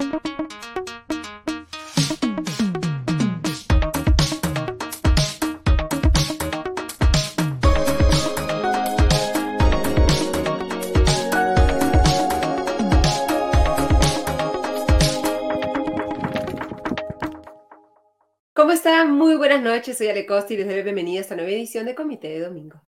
¿Cómo están? Muy buenas noches, soy Ale Costa y les doy bienvenida a esta nueva edición de Comité de Domingo.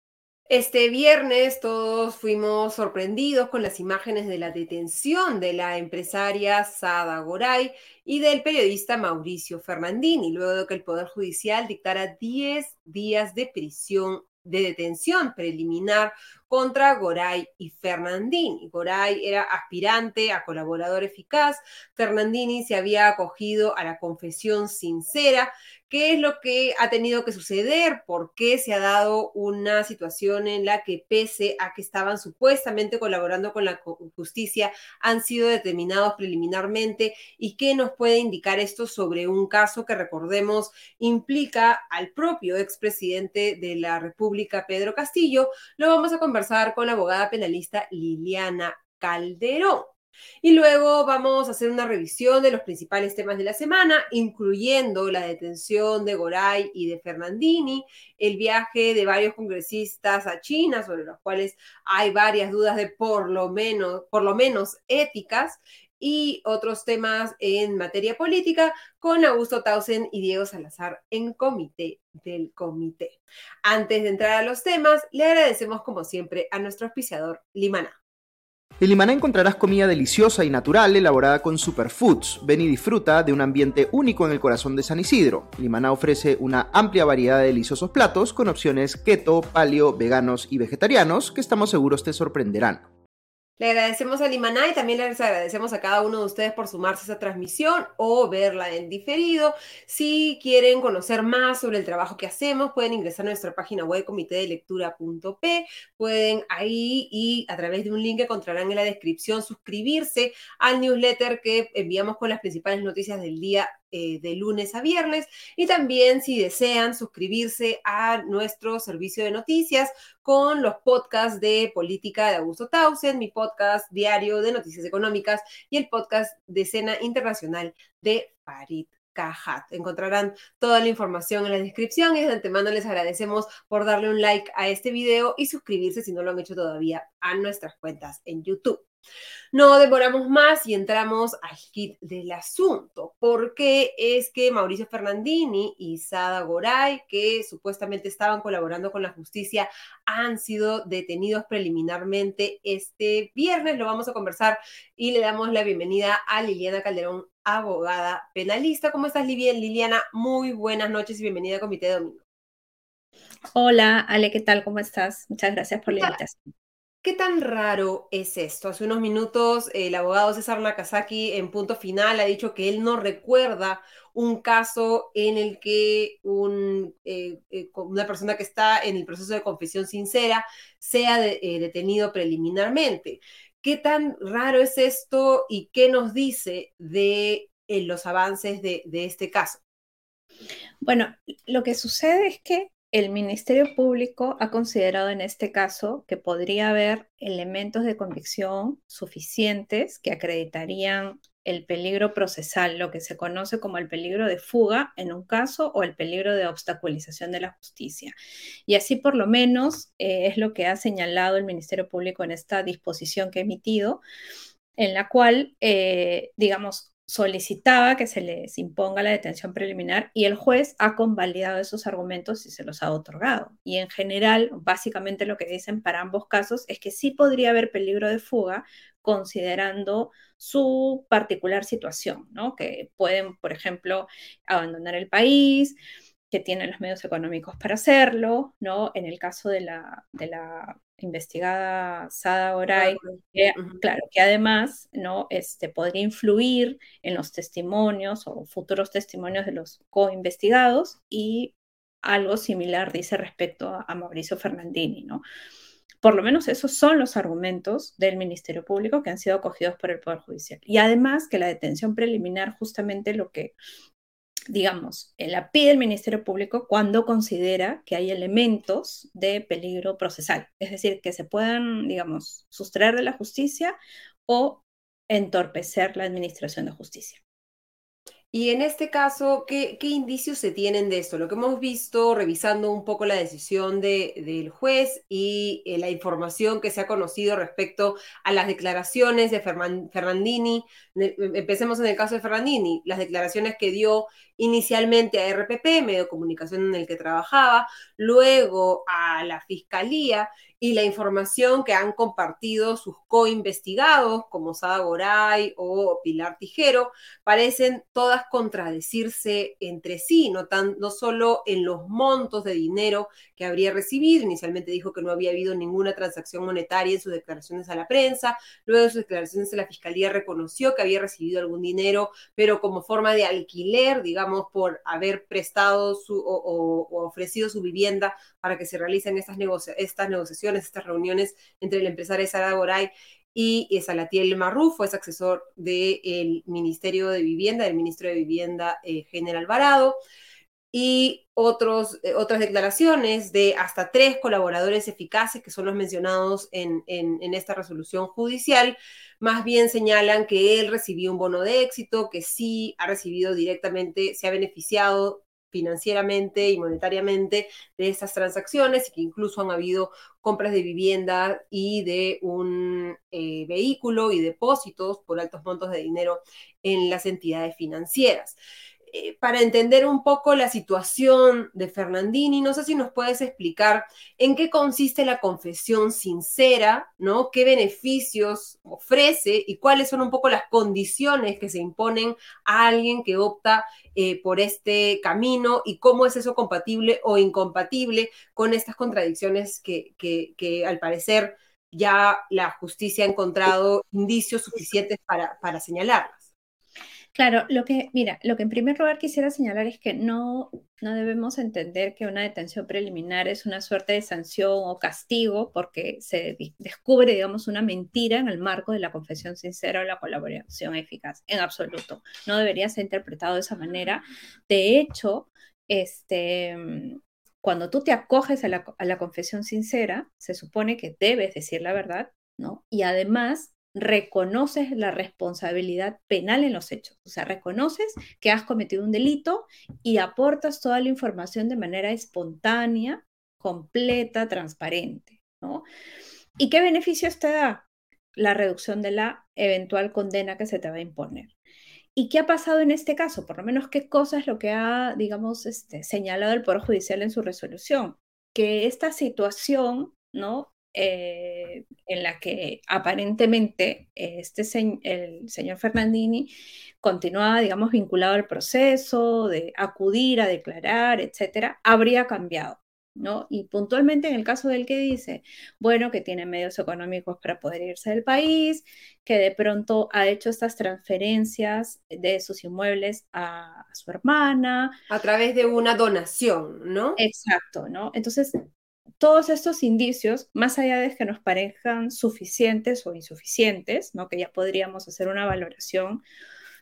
Este viernes todos fuimos sorprendidos con las imágenes de la detención de la empresaria Sada Goray y del periodista Mauricio Fernandini, luego de que el Poder Judicial dictara 10 días de prisión de detención preliminar contra Goray y Fernandini. Goray era aspirante a colaborador eficaz, Fernandini se había acogido a la confesión sincera qué es lo que ha tenido que suceder, por qué se ha dado una situación en la que pese a que estaban supuestamente colaborando con la justicia, han sido determinados preliminarmente y qué nos puede indicar esto sobre un caso que recordemos implica al propio expresidente de la República, Pedro Castillo. Lo vamos a conversar con la abogada penalista Liliana Calderón. Y luego vamos a hacer una revisión de los principales temas de la semana, incluyendo la detención de Goray y de Fernandini, el viaje de varios congresistas a China, sobre los cuales hay varias dudas de por lo menos, por lo menos éticas, y otros temas en materia política con Augusto Tausen y Diego Salazar en comité del comité. Antes de entrar a los temas, le agradecemos como siempre a nuestro auspiciador Limana. En Limaná encontrarás comida deliciosa y natural elaborada con superfoods. Ven y disfruta de un ambiente único en el corazón de San Isidro. Limaná ofrece una amplia variedad de deliciosos platos con opciones keto, paleo, veganos y vegetarianos que estamos seguros te sorprenderán. Le agradecemos a Limaná y también les agradecemos a cada uno de ustedes por sumarse a esta transmisión o verla en diferido. Si quieren conocer más sobre el trabajo que hacemos, pueden ingresar a nuestra página web comitedelectura.p. Pueden ahí y a través de un link encontrarán en la descripción suscribirse al newsletter que enviamos con las principales noticias del día eh, de lunes a viernes y también si desean suscribirse a nuestro servicio de noticias con los podcasts de política de Augusto Tausen, mi podcast diario de noticias económicas y el podcast de escena internacional de Farid Cajat. Encontrarán toda la información en la descripción y de antemano les agradecemos por darle un like a este video y suscribirse si no lo han hecho todavía a nuestras cuentas en YouTube. No demoramos más y entramos al kit del asunto, porque es que Mauricio Fernandini y Sada Goray, que supuestamente estaban colaborando con la justicia, han sido detenidos preliminarmente este viernes. Lo vamos a conversar y le damos la bienvenida a Liliana Calderón, abogada penalista. ¿Cómo estás, Liliana? Muy buenas noches y bienvenida a Comité de Domingo. Hola, Ale, ¿qué tal? ¿Cómo estás? Muchas gracias por la invitación. ¿Qué tan raro es esto? Hace unos minutos el abogado César Nakazaki en punto final ha dicho que él no recuerda un caso en el que eh, eh, una persona que está en el proceso de confesión sincera sea eh, detenido preliminarmente. ¿Qué tan raro es esto y qué nos dice de los avances de este caso? Bueno, lo que sucede es que el Ministerio Público ha considerado en este caso que podría haber elementos de convicción suficientes que acreditarían el peligro procesal, lo que se conoce como el peligro de fuga en un caso o el peligro de obstaculización de la justicia. Y así por lo menos eh, es lo que ha señalado el Ministerio Público en esta disposición que ha emitido, en la cual, eh, digamos, solicitaba que se les imponga la detención preliminar y el juez ha convalidado esos argumentos y se los ha otorgado. Y en general, básicamente lo que dicen para ambos casos es que sí podría haber peligro de fuga considerando su particular situación, ¿no? Que pueden, por ejemplo, abandonar el país, que tienen los medios económicos para hacerlo, ¿no? En el caso de la, de la investigada Sada Oray, que, claro, que además, ¿no? Este, podría influir en los testimonios o futuros testimonios de los co-investigados y algo similar dice respecto a, a Mauricio Fernandini, ¿no? Por lo menos esos son los argumentos del Ministerio Público que han sido acogidos por el Poder Judicial. Y además que la detención preliminar justamente lo que digamos, la pide el Ministerio Público cuando considera que hay elementos de peligro procesal, es decir, que se puedan, digamos, sustraer de la justicia o entorpecer la administración de justicia. Y en este caso, ¿qué, indicios se tienen de esto? Lo que hemos visto revisando un poco la decisión del juez y eh, la información que se ha conocido respecto a las declaraciones de Fernandini. Empecemos en el caso de Fernandini, las declaraciones que dio inicialmente a RPP, medio de comunicación en el que trabajaba, luego a la Fiscalía y la información que han compartido sus co-investigados, como Sada Goray o Pilar Tijero, parecen todas contradecirse entre sí, no, tan, no solo en los montos de dinero que habría recibido, inicialmente dijo que no había habido ninguna transacción monetaria en sus declaraciones a la prensa, luego en sus declaraciones a la Fiscalía reconoció que había recibido algún dinero, pero como forma de alquiler, digamos, por haber prestado su, o, ofrecido su vivienda para que se realicen estas, estas negociaciones estas reuniones entre el empresario Sara Goray y Salatiel Marrufo, es asesor del Ministerio de Vivienda, del ministro de Vivienda eh, General Alvarado, y otros, eh, otras declaraciones de hasta tres colaboradores eficaces que son los mencionados en, en, esta resolución judicial, más bien señalan que él recibió un bono de éxito, que sí ha recibido directamente, se ha beneficiado financieramente y monetariamente de estas transacciones y que incluso han habido compras de vivienda y de un eh, vehículo y depósitos por altos montos de dinero en las entidades financieras. Eh, para entender un poco la situación de Fernandini, no sé si nos puedes explicar en qué consiste la confesión sincera, ¿no? ¿Qué beneficios ofrece y cuáles son un poco las condiciones que se imponen a alguien que opta eh, por este camino y cómo es eso compatible o incompatible con estas contradicciones que, que, al parecer ya la justicia ha encontrado indicios suficientes para, para señalarlas? Claro, lo que, mira, lo que en primer lugar quisiera señalar es que no, no debemos entender que una detención preliminar es una suerte de sanción o castigo porque se descubre, digamos, una mentira en el marco de la confesión sincera o la colaboración eficaz. En absoluto. No debería ser interpretado de esa manera. De hecho, este, cuando tú te acoges a la, a la confesión sincera, se supone que debes decir la verdad, ¿no? Y además reconoces la responsabilidad penal en los hechos. O sea, reconoces que has cometido un delito y aportas toda la información de manera espontánea, completa, transparente. ¿no? ¿Y qué beneficios te da? La reducción de la eventual condena que se te va a imponer. ¿Y qué ha pasado en este caso? Por lo menos, ¿qué cosa es lo que ha, digamos, este, señalado el Poder Judicial en su resolución? Que esta situación, ¿no? Eh, en la que aparentemente este el señor Fernandini continuaba, digamos, vinculado al proceso de acudir a declarar, etcétera, habría cambiado. ¿No? Y puntualmente en el caso del que dice, bueno, que tiene medios económicos para poder irse del país, que de pronto ha hecho estas transferencias de sus inmuebles a, a su hermana. A través de una donación, ¿no? Exacto, ¿no? Entonces, todos estos indicios, más allá de que nos parezcan suficientes o insuficientes, ¿no? que ya podríamos hacer una valoración,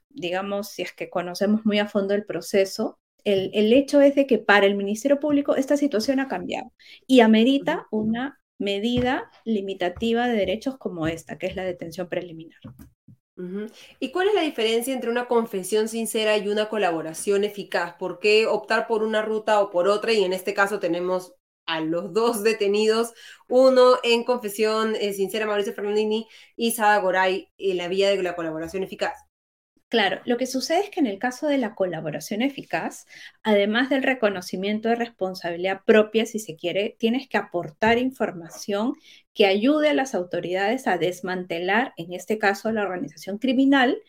digamos, si es que conocemos muy a fondo el proceso, el, hecho es de que para el Ministerio Público esta situación ha cambiado y amerita una medida limitativa de derechos como esta, que es la detención preliminar. ¿Y cuál es la diferencia entre una confesión sincera y una colaboración eficaz? ¿Por qué optar por una ruta o por otra? Y en este caso tenemos a los dos detenidos, uno en confesión eh, sincera, Mauricio Fernandini, y Sada Goray en la vía de la colaboración eficaz. Claro, lo que sucede es que en el caso de la colaboración eficaz, además del reconocimiento de responsabilidad propia, si se quiere, tienes que aportar información que ayude a las autoridades a desmantelar, en este caso, la organización criminal,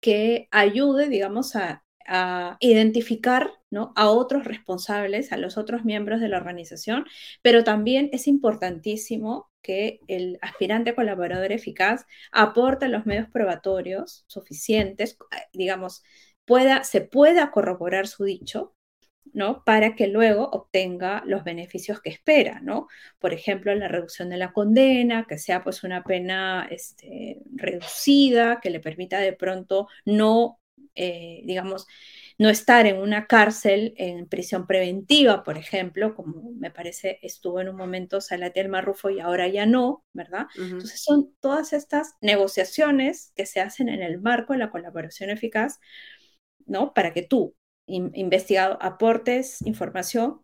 que ayude, digamos, a a identificar ¿no? a otros responsables, a los otros miembros de la organización, pero también es importantísimo que el aspirante colaborador eficaz aporte los medios probatorios suficientes, digamos, pueda, se pueda corroborar su dicho, ¿no? Para que luego obtenga los beneficios que espera, ¿no? Por ejemplo, la reducción de la condena, que sea pues una pena este, reducida, que le permita de pronto no eh, digamos, no estar en una cárcel en prisión preventiva, por ejemplo, como me parece estuvo en un momento Salatiel Marrufo y ahora ya no, ¿verdad? Entonces son todas estas negociaciones que se hacen en el marco de la colaboración eficaz, ¿no? Para que tú, investigado, aportes información,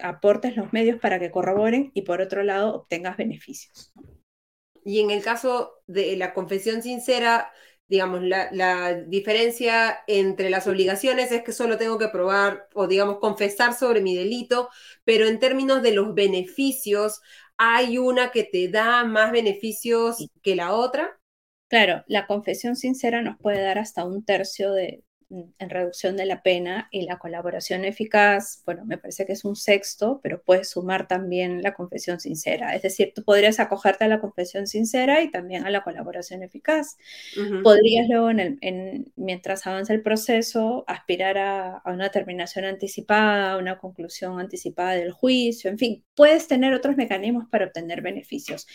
aportes los medios para que corroboren y por otro lado obtengas beneficios. Y en el caso de la confesión sincera, digamos, la, diferencia entre las obligaciones es que solo tengo que probar o, digamos, confesar sobre mi delito, pero en términos de los beneficios, ¿hay una que te da más beneficios que la otra? Claro, la confesión sincera nos puede dar hasta un tercio de, en reducción de la pena y la colaboración eficaz, bueno, me parece que es un sexto, pero puedes sumar también la confesión sincera. Es decir, tú podrías acogerte a la confesión sincera y también a la colaboración eficaz. Podrías luego, en mientras avanza el proceso, aspirar a, a, una terminación anticipada, a una conclusión anticipada del juicio, en fin, puedes tener otros mecanismos para obtener beneficios.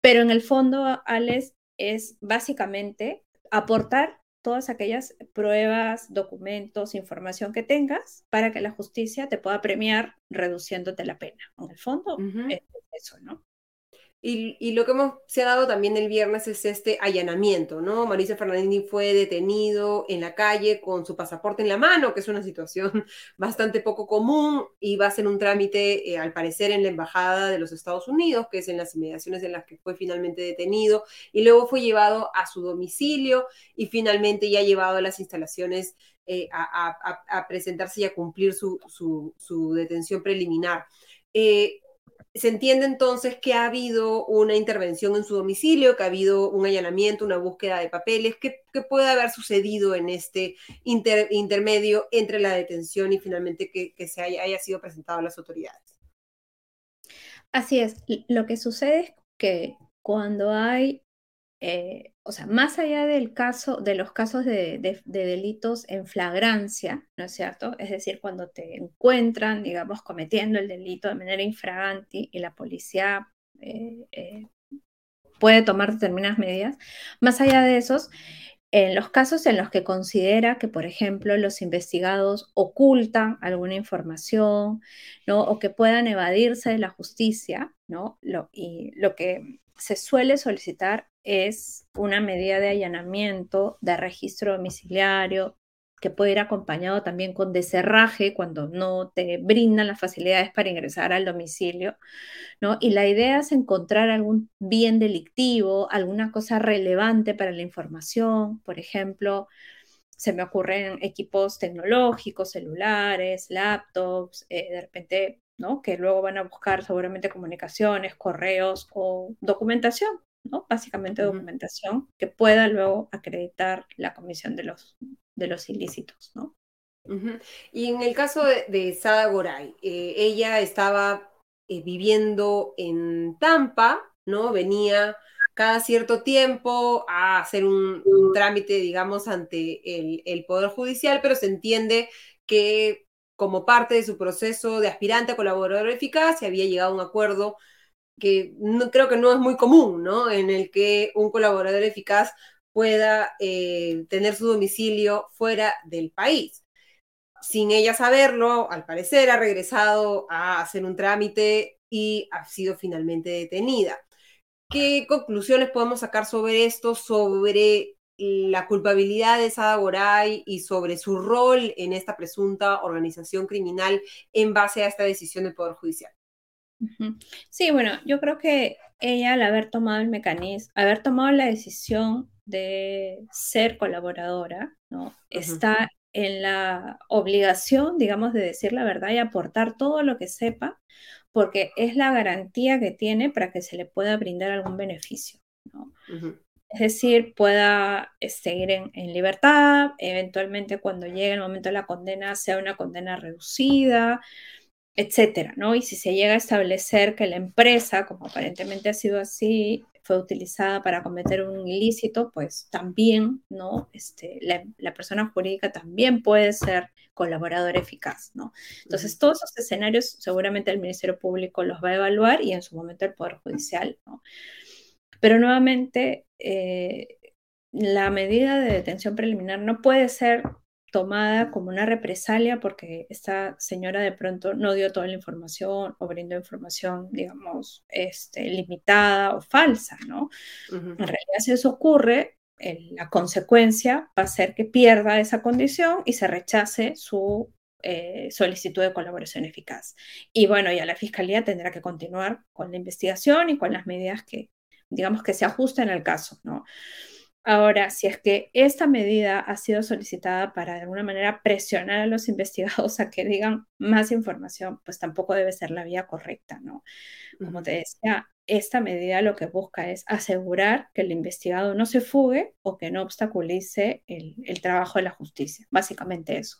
Pero en el fondo, Alex, es básicamente aportar todas aquellas pruebas, documentos, información que tengas para que la justicia te pueda premiar reduciéndote la pena. En el fondo, es eso, ¿no? Y, lo que hemos, se ha dado también el viernes es este allanamiento, ¿no? Mauricio Fernández fue detenido en la calle con su pasaporte en la mano, que es una situación bastante poco común, y va a ser un trámite, eh, al parecer, en la Embajada de los Estados Unidos, que es en las inmediaciones en las que fue finalmente detenido, y luego fue llevado a su domicilio y finalmente ya llevado a las instalaciones eh, a, presentarse y a cumplir su, su, detención preliminar. Eh, se entiende entonces que ha habido una intervención en su domicilio, que ha habido un allanamiento, una búsqueda de papeles, que, puede haber sucedido en este intermedio entre la detención y finalmente que, se haya, haya sido presentado a las autoridades. Así es, lo que sucede es que cuando hay eh, o sea, más allá del caso, de los casos de, delitos en flagrancia, ¿no es cierto? Es decir, cuando te encuentran, digamos, cometiendo el delito de manera infraganti y la policía eh, eh, puede tomar determinadas medidas, más allá de esos, en los casos en los que considera que, por ejemplo, los investigados ocultan alguna información, ¿no? O que puedan evadirse de la justicia, ¿no? Y lo que se suele solicitar es una medida de allanamiento, de registro domiciliario, que puede ir acompañado también con deserraje cuando no te brindan las facilidades para ingresar al domicilio, ¿no? Y la idea es encontrar algún bien delictivo, alguna cosa relevante para la información, por ejemplo, se me ocurren equipos tecnológicos, celulares, laptops, eh, de repente ¿no? Que luego van a buscar seguramente comunicaciones, correos o documentación, ¿no? Básicamente documentación que pueda luego acreditar la comisión de los, de los ilícitos, ¿no? Y en el caso de, Sada Goray, eh, ella estaba eh, viviendo en Tampa, ¿no? Venía cada cierto tiempo a hacer un, trámite, digamos, ante el, el, Poder Judicial, pero se entiende que como parte de su proceso de aspirante a colaborador eficaz, y había llegado a un acuerdo que no, creo que no es muy común, ¿no? En el que un colaborador eficaz pueda eh, tener su domicilio fuera del país. Sin ella saberlo, al parecer ha regresado a hacer un trámite y ha sido finalmente detenida. ¿Qué conclusiones podemos sacar sobre esto, sobre la culpabilidad de Sada Goray y sobre su rol en esta presunta organización criminal en base a esta decisión del Poder Judicial. Sí, bueno, yo creo que ella al haber tomado el mecanismo, haber tomado la decisión de ser colaboradora, ¿no? Está en la obligación, digamos, de decir la verdad y aportar todo lo que sepa, porque es la garantía que tiene para que se le pueda brindar algún beneficio, ¿no? es decir, pueda eh, seguir en, libertad, eventualmente cuando llegue el momento de la condena sea una condena reducida, etcétera, ¿no? Y si se llega a establecer que la empresa, como aparentemente ha sido así, fue utilizada para cometer un ilícito, pues también, ¿no? Este, la, persona jurídica también puede ser colaborador eficaz, ¿no? Entonces, todos esos escenarios seguramente el Ministerio Público los va a evaluar y en su momento el Poder Judicial, ¿no? Pero nuevamente, eh, la medida de detención preliminar no puede ser tomada como una represalia porque esta señora de pronto no dio toda la información o brindó información, digamos, este, limitada o falsa, ¿no? En realidad, si eso ocurre, la consecuencia va a ser que pierda esa condición y se rechace su eh, solicitud de colaboración eficaz. Y bueno, ya la Fiscalía tendrá que continuar con la investigación y con las medidas que, digamos, que se ajusten al caso, ¿no? Ahora, si es que esta medida ha sido solicitada para de alguna manera presionar a los investigados a que digan más información, pues tampoco debe ser la vía correcta, ¿no? Como te decía, esta medida lo que busca es asegurar que el investigado no se fugue o que no obstaculice el, trabajo de la justicia, básicamente eso.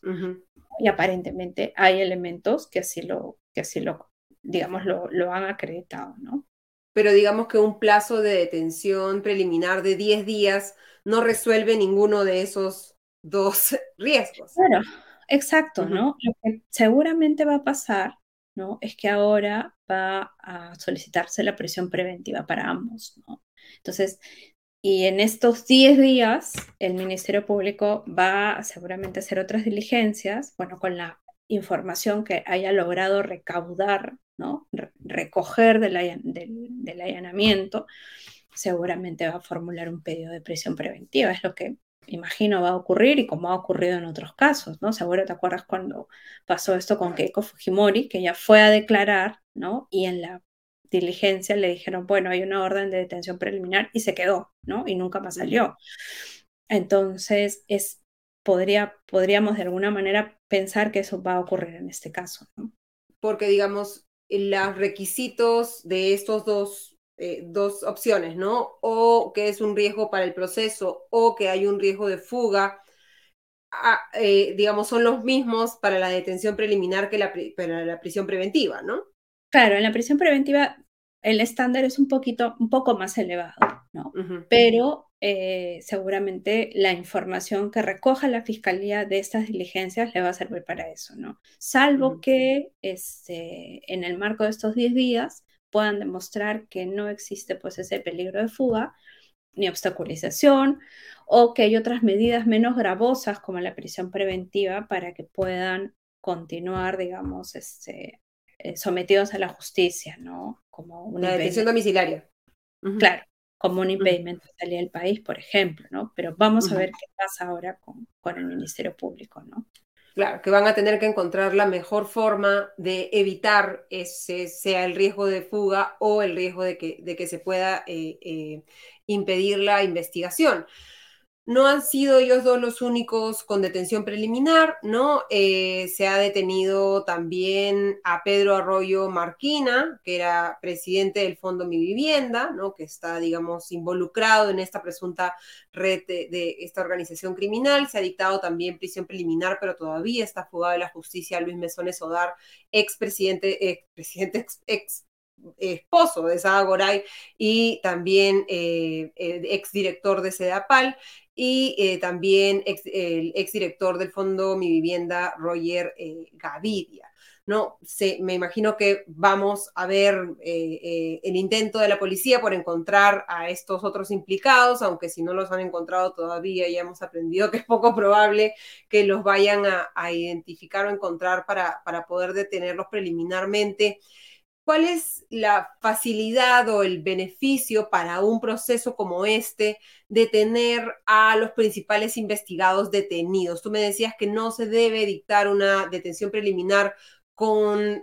Y aparentemente hay elementos que así lo, que así lo digamos, lo, lo han acreditado, ¿no? Pero digamos que un plazo de detención preliminar de 10 días no resuelve ninguno de esos dos riesgos. Claro, exacto, ¿no? Lo que seguramente va a pasar, ¿no? Es que ahora va a solicitarse la prisión preventiva para ambos, ¿no? Entonces, y en estos 10 días, el Ministerio Público va a seguramente hacer otras diligencias, bueno, con la información que haya logrado recaudar ¿no? recoger del, allanamiento, seguramente va a formular un pedido de prisión preventiva. Es lo que imagino va a ocurrir y como ha ocurrido en otros casos, ¿no? Seguro te acuerdas cuando pasó esto con Keiko Fujimori, que ella fue a declarar, ¿no? Y en la diligencia le dijeron, bueno, hay una orden de detención preliminar y se quedó, ¿no? Y nunca más salió. Entonces, es, podría, podríamos de alguna manera pensar que eso va a ocurrir en este caso. Porque, digamos, los requisitos de estos dos, eh, dos opciones, ¿no? O que es un riesgo para el proceso o que hay un riesgo de fuga, ah, eh, digamos, son los mismos para la detención preliminar que la, para la prisión preventiva, ¿no? Claro, en la prisión preventiva el estándar es un poquito, un poco más elevado, ¿no? Pero eh, seguramente la información que recoja la fiscalía de estas diligencias le va a servir para eso, ¿no? Salvo que este, en el marco de estos 10 días puedan demostrar que no existe pues ese peligro de fuga ni obstaculización o que hay otras medidas menos gravosas como la prisión preventiva para que puedan continuar, digamos, este, eh, sometidos a la justicia, ¿no? Como una detención domiciliaria. Claro, como un impedimento de salir del país, por ejemplo, ¿no? Pero vamos a ver qué pasa ahora con, el Ministerio Público, ¿no? Claro, que van a tener que encontrar la mejor forma de evitar ese, sea el riesgo de fuga o el riesgo de que, de que se pueda eh, eh, impedir la investigación. No han sido ellos dos los únicos con detención preliminar, ¿no? Eh, se ha detenido también a Pedro Arroyo Marquina, que era presidente del Fondo Mi Vivienda, ¿no? Que está, digamos, involucrado en esta presunta red de, esta organización criminal. Se ha dictado también prisión preliminar, pero todavía está fugado de la justicia Luis Mesones Odar, expresidente, expresidente, ex, ex esposo de Sada Goray y también eh, eh, exdirector de Sedapal y eh, también el exdirector del Fondo Mi Vivienda, Roger eh, Gaviria. ¿no? Se, me imagino que vamos a ver eh, el intento de la policía por encontrar a estos otros implicados, aunque si no los han encontrado todavía ya hemos aprendido que es poco probable que los vayan a, identificar o encontrar para, para poder detenerlos preliminarmente. ¿Cuál es la facilidad o el beneficio para un proceso como este de tener a los principales investigados detenidos? Tú me decías que no se debe dictar una detención preliminar con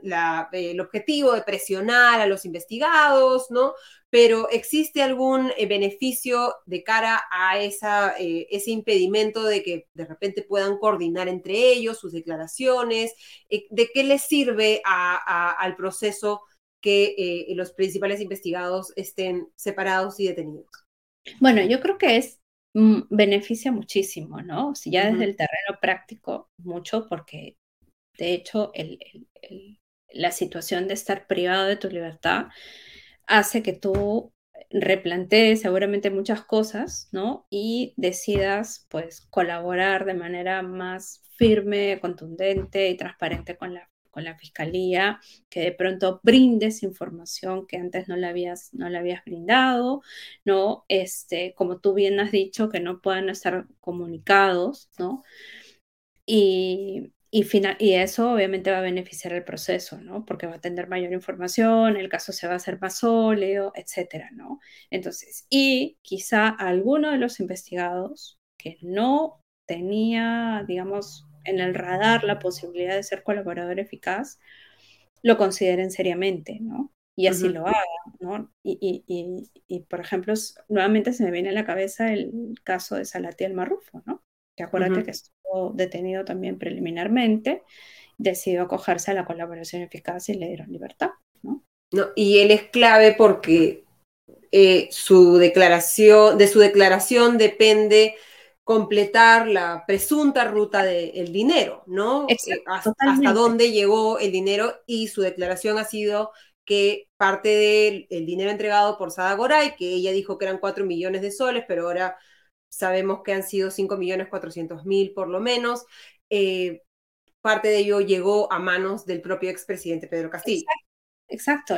el objetivo de presionar a los investigados, ¿no? Pero ¿existe algún eh, beneficio de cara a eh, ese impedimento de que de repente puedan coordinar entre ellos sus declaraciones? Eh, ¿De qué les sirve al proceso? Que eh, los principales investigados estén separados y detenidos? Bueno, yo creo que es mm, beneficia muchísimo, ¿no? Si ya desde el terreno práctico, mucho, porque de hecho la situación de estar privado de tu libertad hace que tú replantees seguramente muchas cosas, ¿no? Y decidas, pues, colaborar de manera más firme, contundente y transparente con la con la fiscalía, que de pronto brindes información que antes no le habías, no le habías brindado, ¿no? Este, como tú bien has dicho, que no puedan estar comunicados, ¿no? y, y, eso obviamente va a beneficiar el proceso, ¿no? Porque va a tener mayor información, el caso se va a hacer más sólido, etcétera, ¿no? Entonces, y quizá alguno de los investigados que no tenía, digamos, en el radar la posibilidad de ser colaborador eficaz, lo consideren seriamente, ¿no? Y así lo hagan, ¿no? Y, y, y, por ejemplo, nuevamente se me viene a la cabeza el caso de Salatiel Marrufo, ¿no? Que acuérdate que estuvo detenido también preliminarmente, decidió acogerse a la colaboración eficaz y le dieron libertad, ¿no? no y él es clave porque eh, su declaración, de su declaración depende completar la presunta ruta del dinero, ¿no? Eh, hasta, dónde llegó el dinero y su declaración ha sido que parte del dinero entregado por Sada Goray, que ella dijo que eran 4 millones de soles, pero ahora sabemos que han sido 5 millones 400 mil por lo menos, eh, parte de ello llegó a manos del propio expresidente Pedro Castillo. Exacto,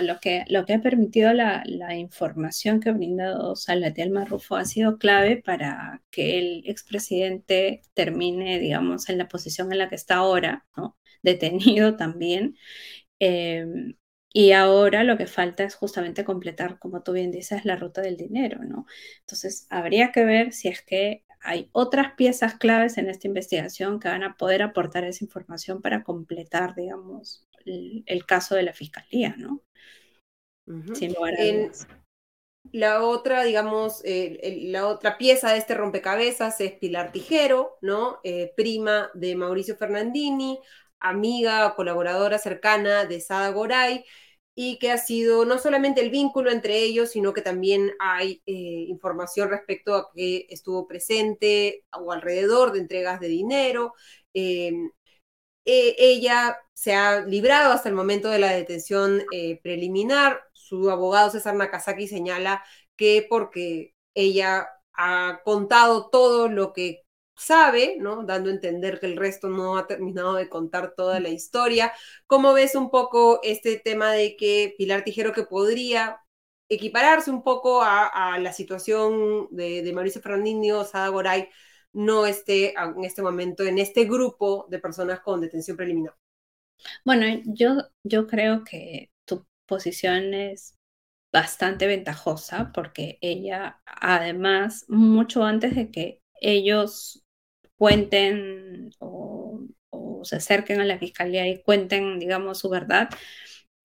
lo que, lo que ha permitido la, información que ha brindado Salatiel Marrufo ha sido clave para que el expresidente termine, digamos, en la posición en la que está ahora, ¿no? detenido también. Em, y ahora lo que falta es justamente completar, como tú bien dices, la ruta del dinero, ¿no? Entonces, habría que ver si es que hay otras piezas claves en esta investigación que van a poder aportar esa información para completar, digamos, el, caso de la fiscalía, ¿no? Sin lugar a La otra, digamos, la otra pieza de este rompecabezas es Pilar Tijero, ¿no? Eh, prima de Mauricio Fernandini, amiga, colaboradora cercana de Sada Goray, y que ha sido no solamente el vínculo entre ellos, sino que también hay eh, información respecto a que estuvo presente o alrededor de entregas de dinero. Em, e, ella se ha librado hasta el momento de la detención eh, preliminar. Su abogado César Nakazaki señala que porque ella ha contado todo lo que sabe, ¿no? Dando a entender que el resto no ha terminado de contar toda la historia. ¿Cómo ves un poco este tema de que Pilar Tijero que podría equipararse un poco a, la situación de, Mauricio Fernandinho, Sada Goray, no esté en este momento en este grupo de personas con detención preliminar? Bueno, yo, yo creo que tu posición es bastante ventajosa porque ella, además, mucho antes de que ellos cuenten o, se acerquen a la fiscalía y cuenten, digamos, su verdad,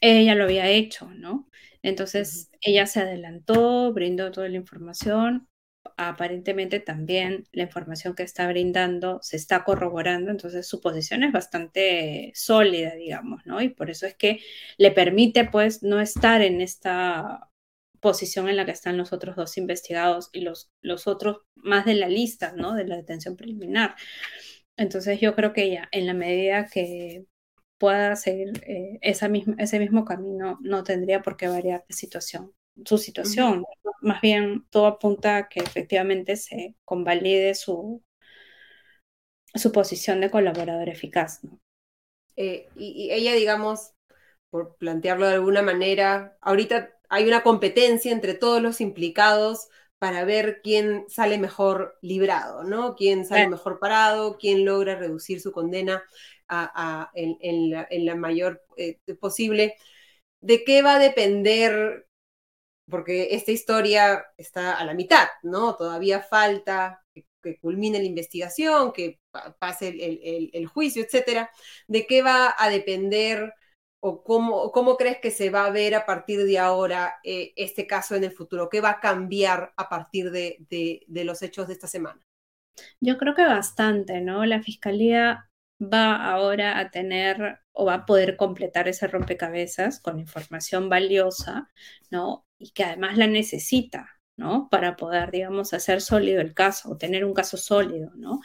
ella lo había hecho, ¿no? Entonces, ella se adelantó, brindó toda la información, aparentemente también la información que está brindando se está corroborando, entonces su posición es bastante sólida, digamos, ¿no? Y por eso es que le permite, pues, no estar en esta posición en la que están los otros dos investigados y los, los otros más de la lista, ¿no? De la detención preliminar. Entonces yo creo que ella, en la medida que pueda seguir eh, esa misma, ese mismo camino, no tendría por qué variar de situación, su situación. Más bien todo apunta a que efectivamente se convalide su, su posición de colaborador eficaz, ¿no? Eh, y, y ella, digamos, por plantearlo de alguna manera, ahorita hay una competencia entre todos los implicados para ver quién sale mejor librado, ¿no? Quién sale mejor parado, quién logra reducir su condena a, en, la, mayor eh, posible. ¿De qué va a depender? Porque esta historia está a la mitad, ¿no? Todavía falta que, culmine la investigación, que pase el, el juicio, etcétera. ¿De qué va a depender o cómo, cómo crees que se va a ver a partir de ahora eh, este caso en el futuro? ¿Qué va a cambiar a partir de, de, los hechos de esta semana? Yo creo que bastante, ¿no? La fiscalía va ahora a tener o va a poder completar ese rompecabezas con información valiosa, ¿no? Y que además la necesita, ¿no? Para poder, digamos, hacer sólido el caso o tener un caso sólido, ¿no?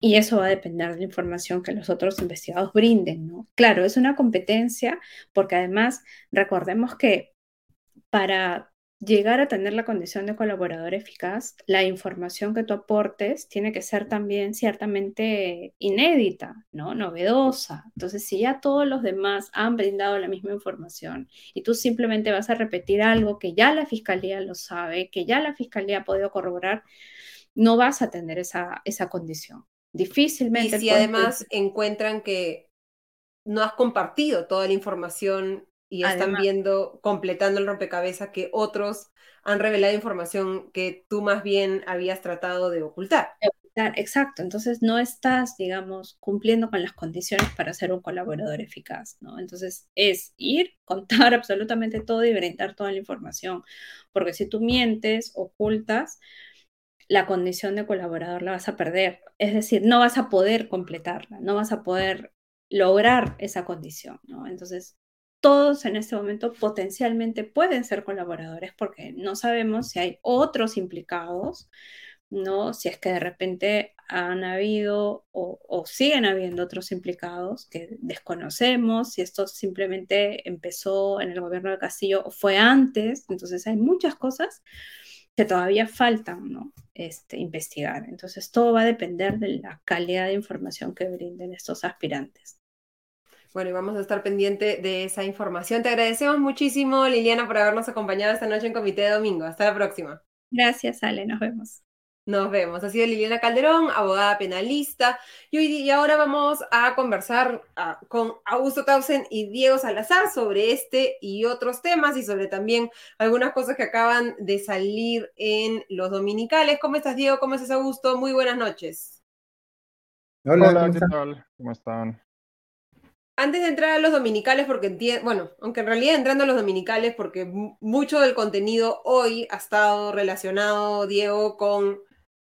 Y eso va a depender de la información que los otros investigados brinden, ¿no? Claro, es una competencia porque además recordemos que para llegar a tener la condición de colaborador eficaz, la información que tú aportes tiene que ser también ciertamente inédita, ¿no? Novedosa. Entonces, si ya todos los demás han brindado la misma información y tú simplemente vas a repetir algo que ya la fiscalía lo sabe, que ya la fiscalía ha podido corroborar, no vas a tener esa, esa condición. Difícilmente. Y si además encuentran que no has compartido toda la información y están viendo, completando el rompecabezas que otros han revelado información que tú más bien habías tratado de ocultar. Exacto, entonces no estás, digamos, cumpliendo con las condiciones para ser un colaborador eficaz, ¿no? Entonces es ir, contar absolutamente todo y brindar toda la información, porque si tú mientes, ocultas, la condición de colaborador la vas a perder, es decir, no vas a poder completarla, no vas a poder lograr esa condición. Entonces, todos en este momento potencialmente pueden ser colaboradores porque no sabemos si hay otros implicados, ¿no? Si es que de repente han habido o, siguen habiendo otros implicados que desconocemos, si esto simplemente empezó en el gobierno de Castillo o fue antes, entonces hay muchas cosas que todavía faltan, ¿no? Este, investigar. Entonces todo va a depender de la calidad de información que brinden estos aspirantes. Bueno, y vamos a estar pendiente de esa información. Te agradecemos muchísimo, Liliana, por habernos acompañado esta noche en Comité de Domingo. Hasta la próxima. Gracias, Ale. Nos vemos. Nos vemos. Ha sido Liliana Calderón, abogada penalista. Y, hoy, y ahora vamos a conversar ah, con Augusto Tausen y Diego Salazar sobre este y otros temas y sobre también algunas cosas que acaban de salir en los dominicales. ¿Cómo estás, Diego? ¿Cómo estás, Augusto? Muy buenas noches. Hola, ¿qué tal? ¿Cómo están? Antes de entrar a los dominicales, porque entiendo, bueno, aunque en realidad entrando a los dominicales, porque mucho del contenido hoy ha estado relacionado, Diego, con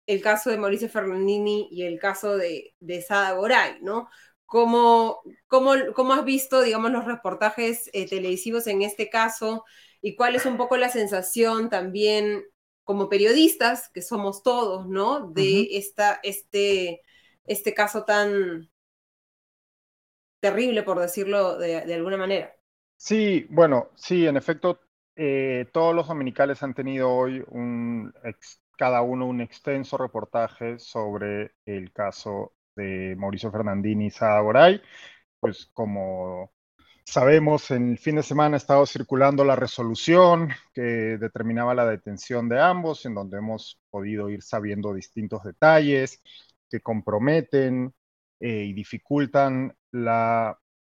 el caso de Mauricio Fernandini y el caso de, de Sada Goray, ¿no? ¿Cómo, cómo, cómo has visto, digamos, los reportajes eh, televisivos en este caso y cuál es un poco la sensación también como periodistas, que somos todos, ¿no? De esta, este, este caso tan, terrible, por decirlo de, alguna manera. Sí, bueno, sí, en efecto, eh, todos los dominicales han tenido hoy un, cada uno un extenso reportaje sobre el caso de Mauricio Fernandini y Sada Goray. Pues como sabemos, en el fin de semana ha estado circulando la resolución que determinaba la detención de ambos, en donde hemos podido ir sabiendo distintos detalles que comprometen eh, y dificultan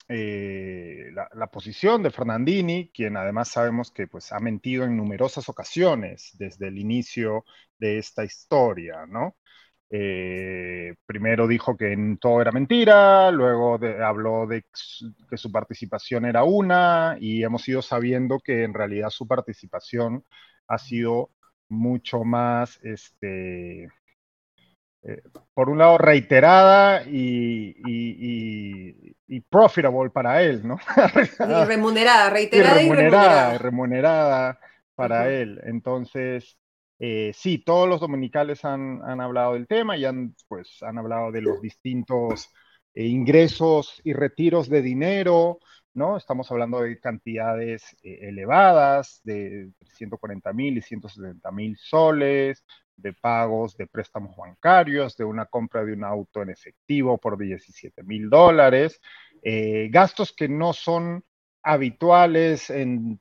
eh, la, posición de Fernandini, quien además sabemos que pues, ha mentido en numerosas ocasiones desde el inicio de esta historia, ¿no? Eh, primero dijo que todo era mentira, luego habló de que su participación era una y hemos ido sabiendo que en realidad su participación ha sido mucho más este, eh, por un lado, reiterada y, y, profitable para él, ¿no? y remunerada, reiterada y remunerada. remunerada, para él. Entonces, eh, sí, todos los dominicales han, han, hablado del tema y han, pues, han hablado de los distintos eh, ingresos y retiros de dinero, ¿no? Estamos hablando de cantidades elevadas, de 140 mil y 170 mil soles, de pagos de préstamos bancarios, de una compra de un auto en efectivo por 17 mil dólares, eh, gastos que no son habituales en,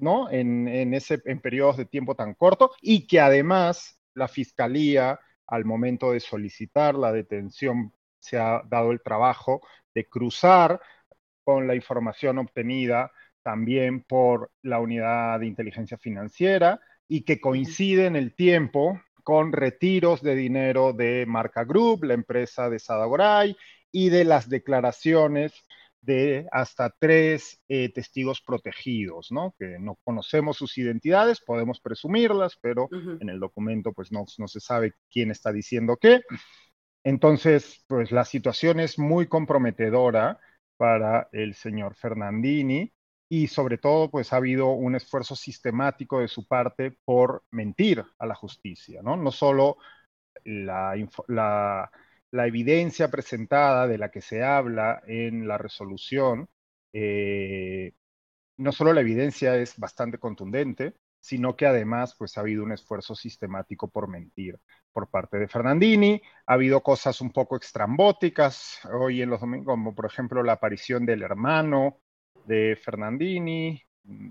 ¿no? en, en, ese, en periodos de tiempo tan corto y que además la fiscalía al momento de solicitar la detención se ha dado el trabajo de cruzar con la información obtenida también por la unidad de inteligencia financiera y que coincide en el tiempo con retiros de dinero de Marca Group, la empresa de Sadagoray, y de las declaraciones de hasta tres eh, testigos protegidos, ¿no? Que no conocemos sus identidades, podemos presumirlas, pero en el documento pues no, no se sabe quién está diciendo qué. Entonces, pues la situación es muy comprometedora para el señor Fernandini y sobre todo pues ha habido un esfuerzo sistemático de su parte por mentir a la justicia, ¿no? No solo la, la, evidencia presentada de la que se habla en la resolución, eh, no solo la evidencia es bastante contundente, sino que además pues ha habido un esfuerzo sistemático por mentir por parte de Fernandini. Ha habido cosas un poco extrambóticas hoy en los domingos, como por ejemplo la aparición del hermano de Fernandini, mm,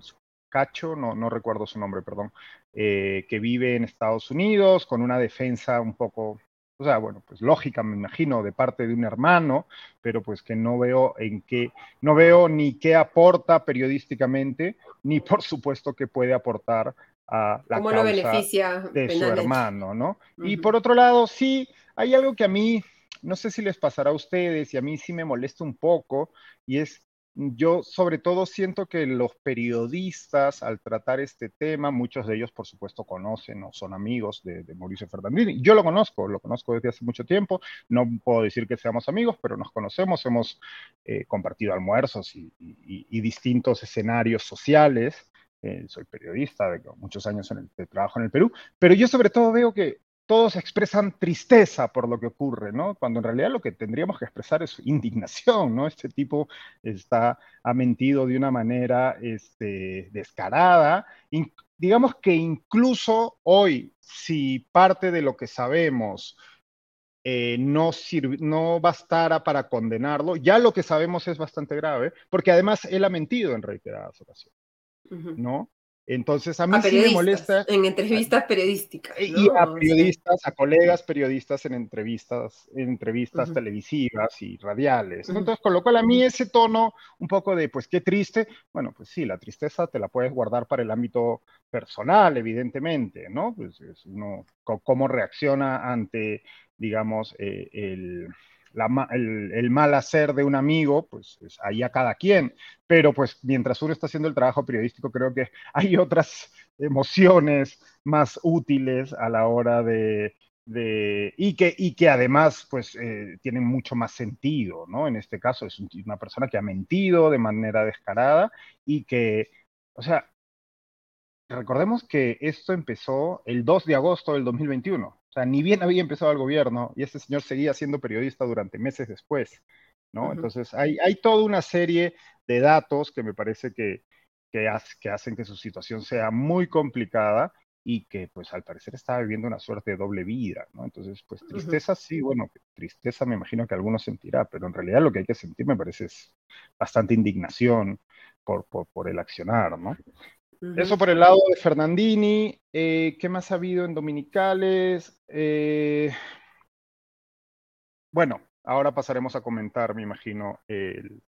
Cacho, no, no recuerdo su nombre, perdón, eh, que vive en Estados Unidos con una defensa un poco o sea, bueno, pues lógica, me imagino, de parte de un hermano, pero pues que no veo en qué, no veo ni qué aporta periodísticamente, ni por supuesto que puede aportar a la ¿Cómo causa lo beneficia de su hermano, ¿no? Y por otro lado, sí, hay algo que a mí, no sé si les pasará a ustedes y a mí sí me molesta un poco, y es yo sobre todo siento que los periodistas al tratar este tema, muchos de ellos por supuesto conocen o son amigos de, Mauricio Fernandini. Yo lo conozco, lo conozco desde hace mucho tiempo, no puedo decir que seamos amigos, pero nos conocemos, hemos eh, compartido almuerzos y, y, y, distintos escenarios sociales. Eh, soy periodista de muchos años en el, de trabajo en el Perú, pero yo sobre todo veo que todos expresan tristeza por lo que ocurre, ¿no? Cuando en realidad lo que tendríamos que expresar es indignación, ¿no? Este tipo está, ha mentido de una manera este, descarada. In, digamos que incluso hoy, si parte de lo que sabemos eh, no, no bastara para condenarlo, ya lo que sabemos es bastante grave, porque además él ha mentido en reiteradas ocasiones. ¿no? Entonces, a mí a sí me molesta. En entrevistas periodísticas. ¿no? Y a periodistas, a colegas periodistas en entrevistas, en entrevistas uh -huh. televisivas y radiales. Uh -huh. Entonces, con lo cual a mí ese tono un poco de, pues qué triste, bueno, pues sí, la tristeza te la puedes guardar para el ámbito personal, evidentemente, ¿no? Pues es uno, cómo reacciona ante, digamos, eh, el la, el, mal hacer de un amigo, pues es ahí a cada quien. Pero pues mientras uno está haciendo el trabajo periodístico, creo que hay otras emociones más útiles a la hora de, de y, que, y que además pues eh, tienen mucho más sentido, ¿no? En este caso es una persona que ha mentido de manera descarada y que, o sea, recordemos que esto empezó el 2 de agosto del 2021. O sea, ni bien había empezado el gobierno y este señor seguía siendo periodista durante meses después, ¿no? Uh -huh. Entonces, hay, hay, toda una serie de datos que me parece que, que, que, hacen que su situación sea muy complicada y que, pues, al parecer estaba viviendo una suerte de doble vida, ¿no? Entonces, pues, tristeza, uh -huh. sí, bueno, tristeza me imagino que algunos sentirá, pero en realidad lo que hay que sentir me parece es bastante indignación por, por, por el accionar, ¿no? Uh -huh. Eso por el lado de Fernandini. Eh, ¿Qué más ha habido en Dominicales? Eh, bueno, ahora pasaremos a comentar, me imagino,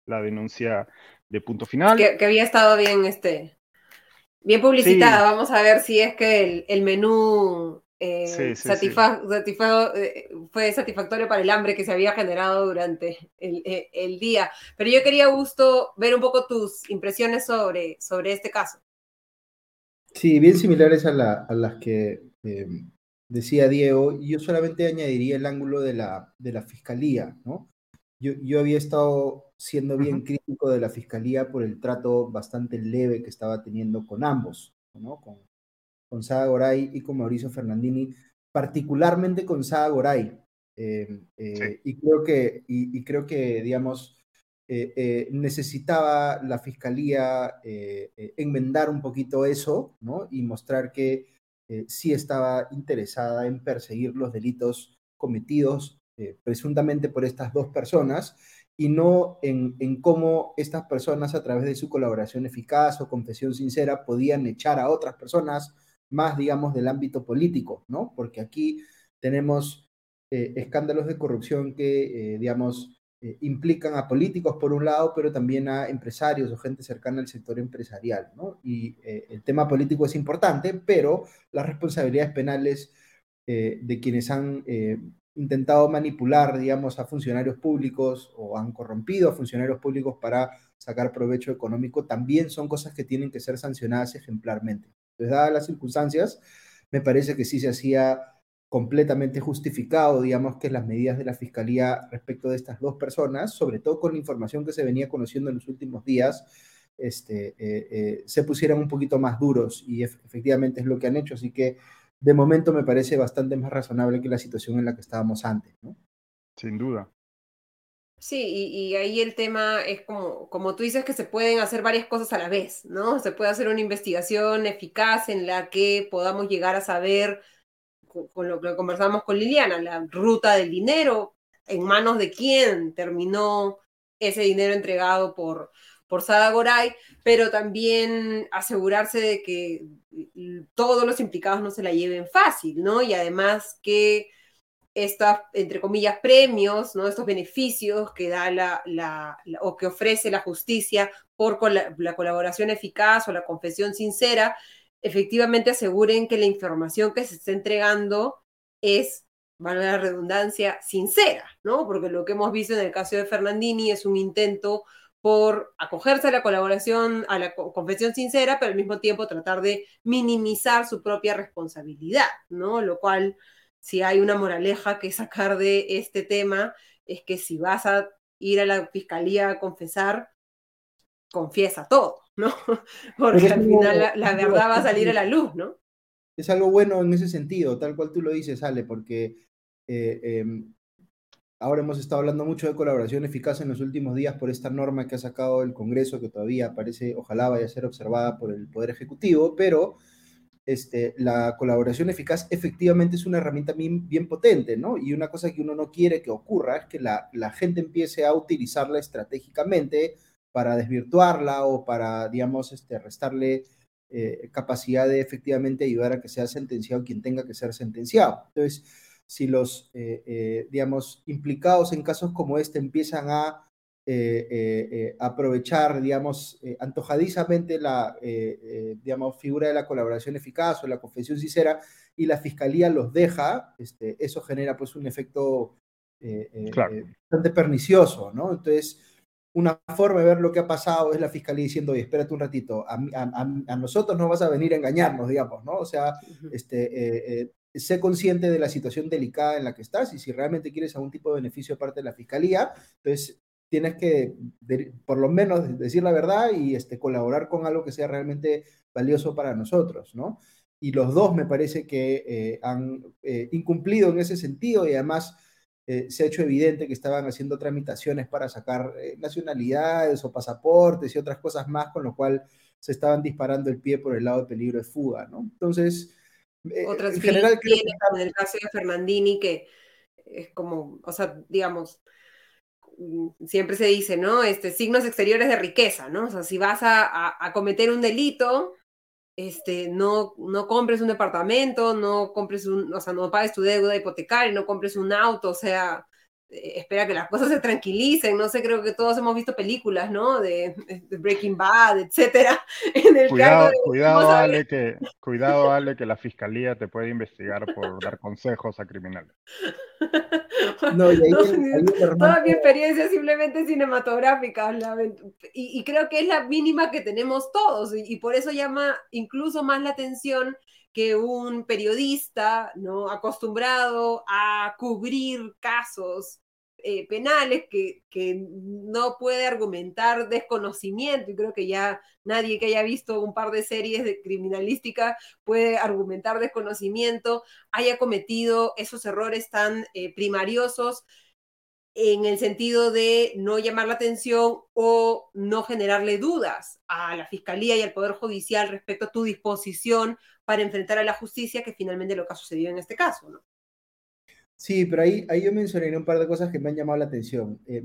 la denuncia de punto final. Que, que, había estado bien, este, bien publicitada. Sí. Vamos a ver si es que el, el menú eh, sí, sí, satisfa satisfa fue satisfactorio para el hambre que se había generado durante el, el, día. Pero yo quería, Gusto, ver un poco tus impresiones sobre, sobre este caso. Sí, bien similares a, la, a las que eh, decía Diego. Yo solamente añadiría el ángulo de la, de la fiscalía, ¿no? Yo, yo había estado siendo bien uh -huh. crítico de la fiscalía por el trato bastante leve que estaba teniendo con ambos, ¿no? Con, con Sada Goray y con Mauricio Fernandini, particularmente con Sada Goray. Eh, eh, sí. y, creo que, y, y, creo que, digamos, eh, eh, necesitaba la fiscalía eh, enmendar un poquito eso, ¿no? Y mostrar que sí estaba interesada en perseguir los delitos cometidos presuntamente por estas dos personas y no en, en, cómo estas personas a través de su colaboración eficaz o confesión sincera podían echar a otras personas más, digamos, del ámbito político, ¿no? Porque aquí tenemos escándalos de corrupción que, digamos, eh, implican a políticos por un lado, pero también a empresarios o gente cercana al sector empresarial, ¿no? Y eh, el tema político es importante, pero las responsabilidades penales eh, de quienes han intentado manipular, digamos, a funcionarios públicos o han corrompido a funcionarios públicos para sacar provecho económico también son cosas que tienen que ser sancionadas ejemplarmente. Entonces, dadas las circunstancias, me parece que sí se hacía completamente justificado, digamos, que las medidas de la Fiscalía respecto de estas dos personas, sobre todo con la información que se venía conociendo en los últimos días, este, eh, eh, se pusieran un poquito más duros y efectivamente es lo que han hecho. Así que de momento me parece bastante más razonable que la situación en la que estábamos antes. ¿no? Sin duda. Sí, y, y, ahí el tema es como, como tú dices que se pueden hacer varias cosas a la vez, ¿no? Se puede hacer una investigación eficaz en la que podamos llegar a saber con lo que conversamos con Liliana, la ruta del dinero, en manos de quién terminó ese dinero entregado por, por Sada Goray, pero también asegurarse de que todos los implicados no se la lleven fácil, ¿no? Y además que estos, entre comillas, premios, ¿no? estos beneficios que da la, la, o que ofrece la justicia por la, colaboración eficaz o la confesión sincera, efectivamente aseguren que la información que se está entregando es, valga la redundancia, sincera, ¿no? Porque lo que hemos visto en el caso de Fernandini es un intento por acogerse a la colaboración, a la confesión sincera, pero al mismo tiempo tratar de minimizar su propia responsabilidad, ¿no? Lo cual si hay una moraleja que sacar de este tema, es que si vas a ir a la fiscalía a confesar, confiesa todo, ¿no? Porque al final la, verdad va a salir a la luz, ¿no? Es algo bueno en ese sentido, tal cual tú lo dices, Ale, porque eh, em, ahora hemos estado hablando mucho de colaboración eficaz en los últimos días por esta norma que ha sacado el Congreso, que todavía parece, ojalá vaya a ser observada por el Poder Ejecutivo, pero este, la colaboración eficaz efectivamente es una herramienta bien, bien, potente, ¿no? Y una cosa que uno no quiere que ocurra es que la, gente empiece a utilizarla estratégicamente para desvirtuarla o para, digamos, este, restarle eh, capacidad de efectivamente ayudar a que sea sentenciado quien tenga que ser sentenciado. Entonces, si los, eh, eh, digamos, implicados en casos como este empiezan a aprovechar, digamos, antojadizamente la, digamos, figura de la colaboración eficaz o la confesión sincera y la fiscalía los deja, este, eso genera pues un efecto bastante pernicioso, ¿no? Entonces, una forma de ver lo que ha pasado es la fiscalía diciendo, oye, espérate un ratito, a, a, nosotros no vas a venir a engañarnos, digamos, ¿no? O sea, este, sé consciente de la situación delicada en la que estás y si realmente quieres algún tipo de beneficio de parte de la fiscalía, entonces tienes que por lo menos decir la verdad y este, colaborar con algo que sea realmente valioso para nosotros, ¿no? Y los dos me parece que eh, han eh, incumplido en ese sentido y además eh, se ha hecho evidente que estaban haciendo tramitaciones para sacar nacionalidades o pasaportes y otras cosas más, con lo cual se estaban disparando el pie por el lado de peligro de fuga, ¿no? Entonces, Otras en general... Creo que... En el caso de Fernandini, que es como, o sea, digamos, Mm, siempre se dice, ¿no? Este, signos exteriores de riqueza, ¿no? O sea, si vas a, a, cometer un delito, este, no, no compres un departamento, no compres un, o sea, no pagues tu deuda hipotecaria, no compres un auto, o sea, espera que las cosas se tranquilicen, no sé, creo que todos hemos visto películas, ¿no? De, Breaking Bad, etcétera. cuidado, cuidado, Ale, que, cuidado, Ale, que la fiscalía te puede investigar por dar consejos a criminales. No, y toda mi experiencia es simplemente cinematográfica, y, y, creo que es la mínima que tenemos todos, y, y por eso llama incluso más la atención que un periodista, ¿no? Acostumbrado a cubrir casos eh, penales que, que, no puede argumentar desconocimiento, y creo que ya nadie que haya visto un par de series de criminalística puede argumentar desconocimiento, haya cometido esos errores tan eh, primariosos en el sentido de no llamar la atención o no generarle dudas a la Fiscalía y al Poder Judicial respecto a tu disposición para enfrentar a la justicia, que finalmente lo que ha sucedido en este caso, ¿no? Sí, pero ahí, ahí yo mencioné un par de cosas que me han llamado la atención. Eh,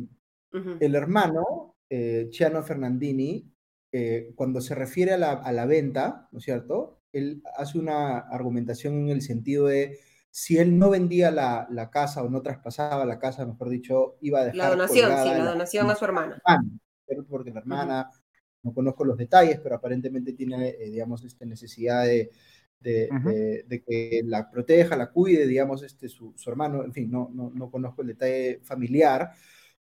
el hermano, eh, Chiano Fernandini, eh, cuando se refiere a la, a la venta, ¿no es cierto? Él hace una argumentación en el sentido de si él no vendía la, la, casa o no traspasaba la casa, mejor dicho, iba a dejar. La donación, sí, la, donación a su hermana. Porque la hermana no conozco los detalles, pero aparentemente tiene, eh, digamos, esta necesidad de, de, que la proteja, la cuide, digamos, este, su, su hermano, en fin, no, no, no, conozco el detalle familiar,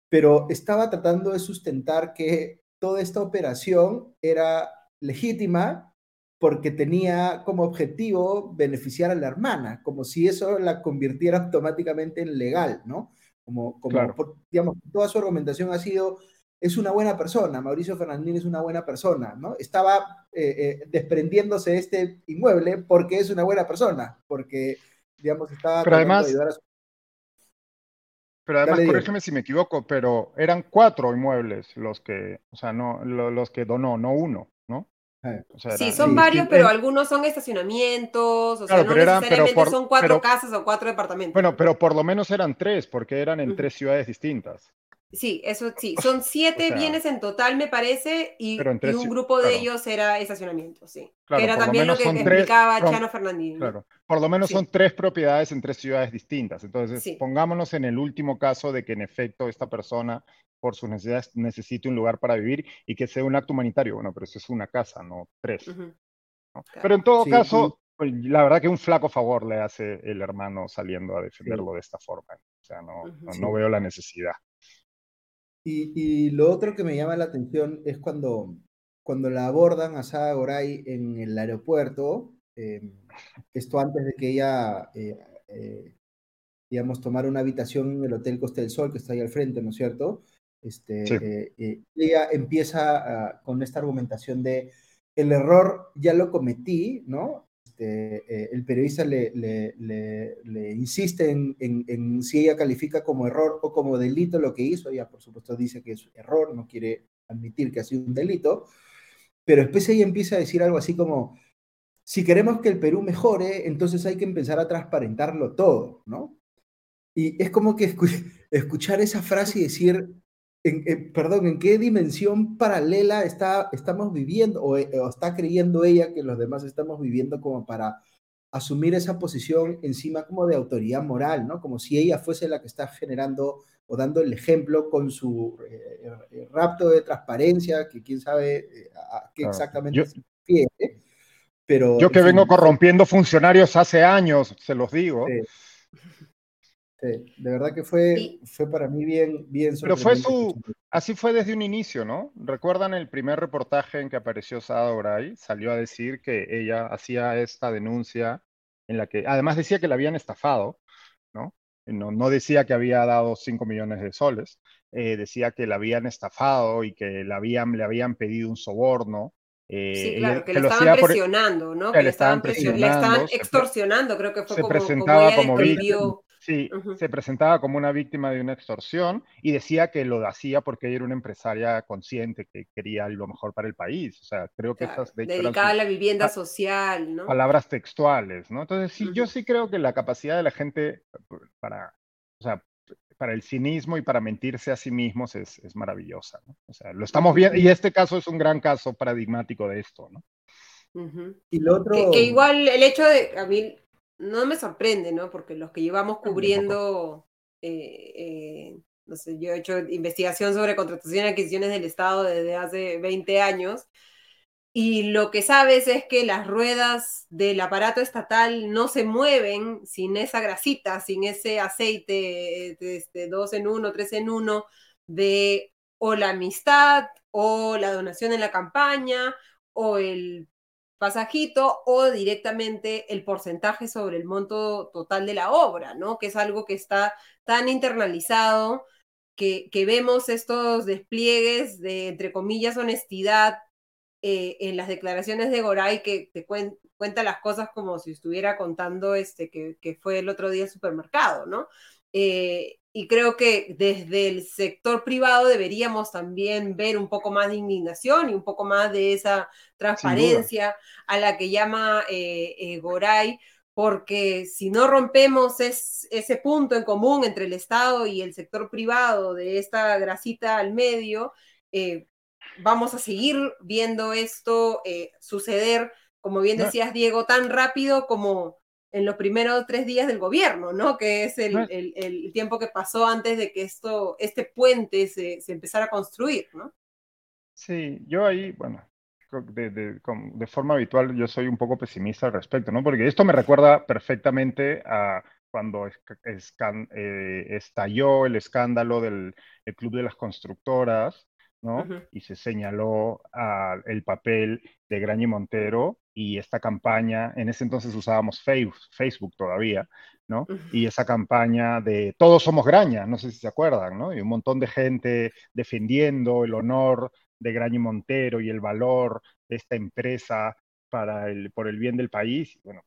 pero estaba tratando de sustentar que toda esta operación era legítima porque tenía como objetivo beneficiar a la hermana, como si eso la convirtiera automáticamente en legal, ¿no? Como, como digamos, toda su argumentación ha sido es una buena persona, Mauricio Fernández es una buena persona, ¿no? Estaba eh, eh, desprendiéndose de este inmueble porque es una buena persona, porque, digamos, estaba pero además, ayudar a su... Pero además, corrígeme si me equivoco, pero eran cuatro inmuebles los que, o sea, no, los que donó, no uno, ¿no? Sí, son varios, pero algunos son estacionamientos, o sea, no necesariamente son cuatro casas o cuatro departamentos. Bueno, pero por lo menos eran tres, porque eran en tres ciudades distintas. Sí, eso sí. Son siete bienes en total, me parece, y, un grupo de ellos era estacionamiento, sí. que era también lo, que explicaba Chano Fernández. Claro, por lo menos son tres propiedades en tres ciudades distintas. Entonces, pongámonos en el último caso de que en efecto esta persona, por sus necesidades, necesite un lugar para vivir y que sea un acto humanitario. Bueno, pero eso es una casa, no tres. Pero en todo caso, pues, la verdad que un flaco favor le hace el hermano saliendo a defenderlo de esta forma. O sea, no, no veo la necesidad. Y, lo otro que me llama la atención es cuando, cuando la abordan a Sada Goray en el aeropuerto, em, esto antes de que ella, eh, eh, digamos, tomara una habitación en el Hotel Costa del Sol, que está ahí al frente, ¿no es cierto? Este, eh, ella empieza ah, con esta argumentación de el error ya lo cometí, ¿no? Este, eh, el periodista le, insiste en, si ella califica como error o como delito lo que hizo. Ella, por supuesto, dice que es error, no quiere admitir que ha sido un delito. Pero después ella empieza a decir algo así como, si queremos que el Perú mejore, entonces hay que empezar a transparentarlo todo, ¿no? Y es como que escuchar esa frase y decir, en, perdón, ¿en qué dimensión paralela está, estamos viviendo eh, o, está creyendo ella que los demás estamos viviendo como para asumir esa posición encima como de autoridad moral, ¿no? Como si ella fuese la que está generando o dando el ejemplo con su eh, eh, rapto de transparencia, que quién sabe a qué exactamente se refiere. Pero, yo que vengo corrompiendo funcionarios hace años, se los digo. Sí, de verdad que fue, fue para mí bien, bien Pero fue su, así fue desde un inicio, ¿no? ¿Recuerdan el primer reportaje en que apareció Sada Oray? Salió a decir que ella hacía esta denuncia en la que, además decía que la habían estafado, ¿no? No, no decía que había dado 5 millones de soles, eh, decía que la habían estafado y que la habían, le habían pedido un soborno. Eh, sí, claro, que, le estaban presionando, ¿no? Que, le estaban, presionando, le estaban extorsionando, creo que fue se como, presentaba como, como Sí, se presentaba como una víctima de una extorsión y decía que lo hacía porque ella era una empresaria consciente que quería lo mejor para el país. O sea, creo que esas... De dedicada a la vivienda social, ¿no? Palabras textuales, ¿no? Entonces, sí, yo sí creo que la capacidad de la gente para, o sea, para el cinismo y para mentirse a sí mismos es, es maravillosa, ¿no? O sea, lo estamos viendo, y este caso es un gran caso paradigmático de esto, ¿no? Y lo otro... Que, igual el hecho de, a mí no me sorprende, ¿no? Porque los que llevamos cubriendo, eh, eh, no sé, yo he hecho investigación sobre contratación y adquisiciones del Estado desde hace 20 años, y lo que sabes es que las ruedas del aparato estatal no se mueven sin esa grasita, sin ese aceite de este, dos en uno, tres en uno, de o la amistad, o la donación en la campaña, o el pasajito o directamente el porcentaje sobre el monto total de la obra, ¿no? Que es algo que está tan internalizado que, que vemos estos despliegues de, entre comillas, honestidad eh, en las declaraciones de Goray que te cuenta las cosas como si estuviera contando este, que, fue el otro día el supermercado, ¿no? Eh, y creo que desde el sector privado deberíamos también ver un poco más de indignación y un poco más de esa transparencia a la que llama eh, eh, Goray, porque si no rompemos ese punto en común entre el Estado y el sector privado de esta grasita al medio, vamos a seguir viendo esto suceder, como bien decías, Diego, tan rápido como en los primeros tres días del gobierno, ¿no? Que es el, el, tiempo que pasó antes de que esto, este puente se, se empezara a construir, ¿no? Sí, yo ahí, bueno, de, de, de, forma habitual yo soy un poco pesimista al respecto, ¿no? Porque esto me recuerda perfectamente a cuando eh, estalló el escándalo del Club de las Constructoras, ¿no? Y se señaló el papel de Grañi Montero y esta campaña, en ese entonces usábamos Facebook todavía, ¿no? Y esa campaña de Todos somos Graña, no sé si se acuerdan, ¿no? Y un montón de gente defendiendo el honor de Grañi Montero y el valor de esta empresa para el, por el bien del país. Bueno,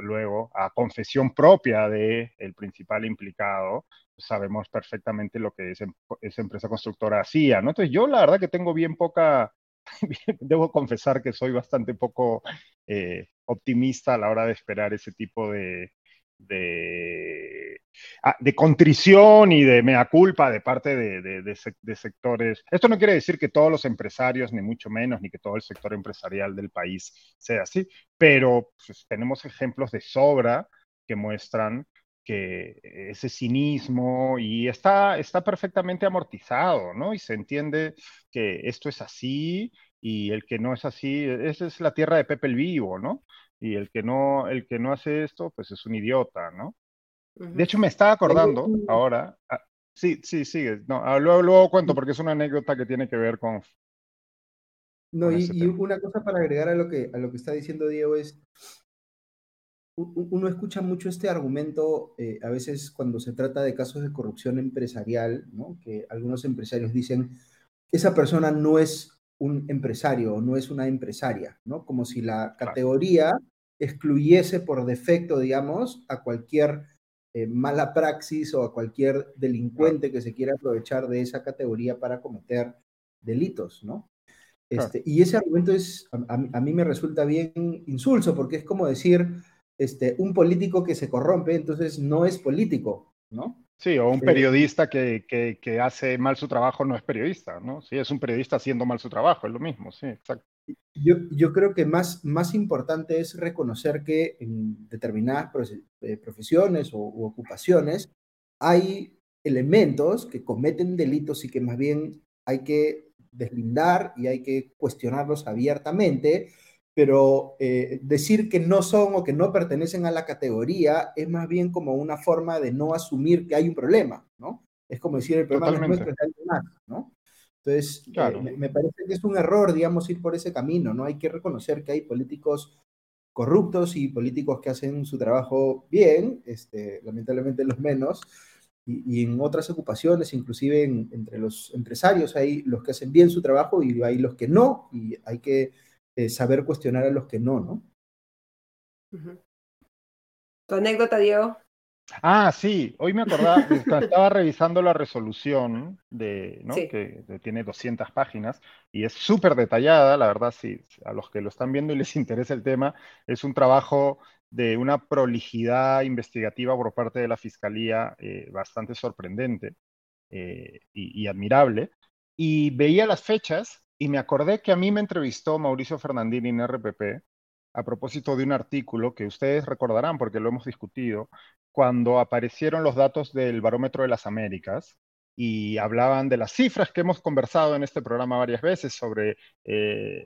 luego, a confesión propia del el principal implicado, sabemos perfectamente lo que esa, esa empresa constructora hacía, ¿no? Entonces yo la verdad que tengo bien poca, debo confesar que soy bastante poco eh, optimista a la hora de esperar ese tipo de, de, ah, contrición y de mea culpa de parte de, sectores. Esto no quiere decir que todos los empresarios, ni mucho menos, ni que todo el sector empresarial del país sea así, pero pues, tenemos ejemplos de sobra que muestran que ese cinismo y está, está perfectamente amortizado, ¿no? Y se entiende que esto es así y el que no es así, esa es la tierra de Pepe el Vivo, ¿no? Y el que no, el que no hace esto, pues es un idiota, ¿no? De hecho, me estaba acordando ahora, ah, sí, sí, sigue, no, ah, luego, luego cuento porque es una anécdota que tiene que ver con... No, y, y una cosa para agregar a lo que, a lo que está diciendo Diego es, uno escucha mucho este argumento eh, a veces cuando se trata de casos de corrupción empresarial, ¿no? que algunos empresarios dicen, esa persona no es un empresario o no es una empresaria, ¿no? como si la categoría excluyese por defecto, digamos, a cualquier eh, mala praxis o a cualquier delincuente que se quiera aprovechar de esa categoría para cometer delitos, ¿no? Este, y ese argumento es, a, a, mí me resulta bien insulso, porque es como decir, este, un político que se corrompe, entonces no es político, ¿no? Sí, o un eh, periodista que, que, hace mal su trabajo no es periodista, ¿no? Sí, es un periodista haciendo mal su trabajo, es lo mismo, sí, exacto. Yo, yo creo que más, más importante es reconocer que en determinadas eh, profesiones o ocupaciones hay elementos que cometen delitos y que más bien hay que deslindar y hay que cuestionarlos abiertamente pero eh, decir que no son o que no pertenecen a la categoría es más bien como una forma de no asumir que hay un problema, ¿no? Es como decir el problema no es nuestro, es alguien más, ¿no? Entonces, eh, me, parece que es un error, digamos, ir por ese camino, ¿no? Hay que reconocer que hay políticos corruptos y políticos que hacen su trabajo bien, este, lamentablemente los menos, y, en otras ocupaciones, inclusive entre los empresarios, hay los que hacen bien su trabajo y hay los que no, y hay que eh, saber cuestionar a los que no, ¿no? ¿Tu anécdota, Diego? Ah, sí, hoy me acordaba, estaba revisando la resolución de, ¿no? que, tiene 200 páginas y es súper detallada, la verdad, sí, a los que lo están viendo y les interesa el tema, es un trabajo de una prolijidad investigativa por parte de la Fiscalía eh, bastante sorprendente eh, y, y admirable. Y veía las fechas y me acordé que a mí me entrevistó Mauricio Fernandini en RPP a propósito de un artículo que ustedes recordarán porque lo hemos discutido, cuando aparecieron los datos del Barómetro de las Américas y hablaban de las cifras que hemos conversado en este programa varias veces sobre eh,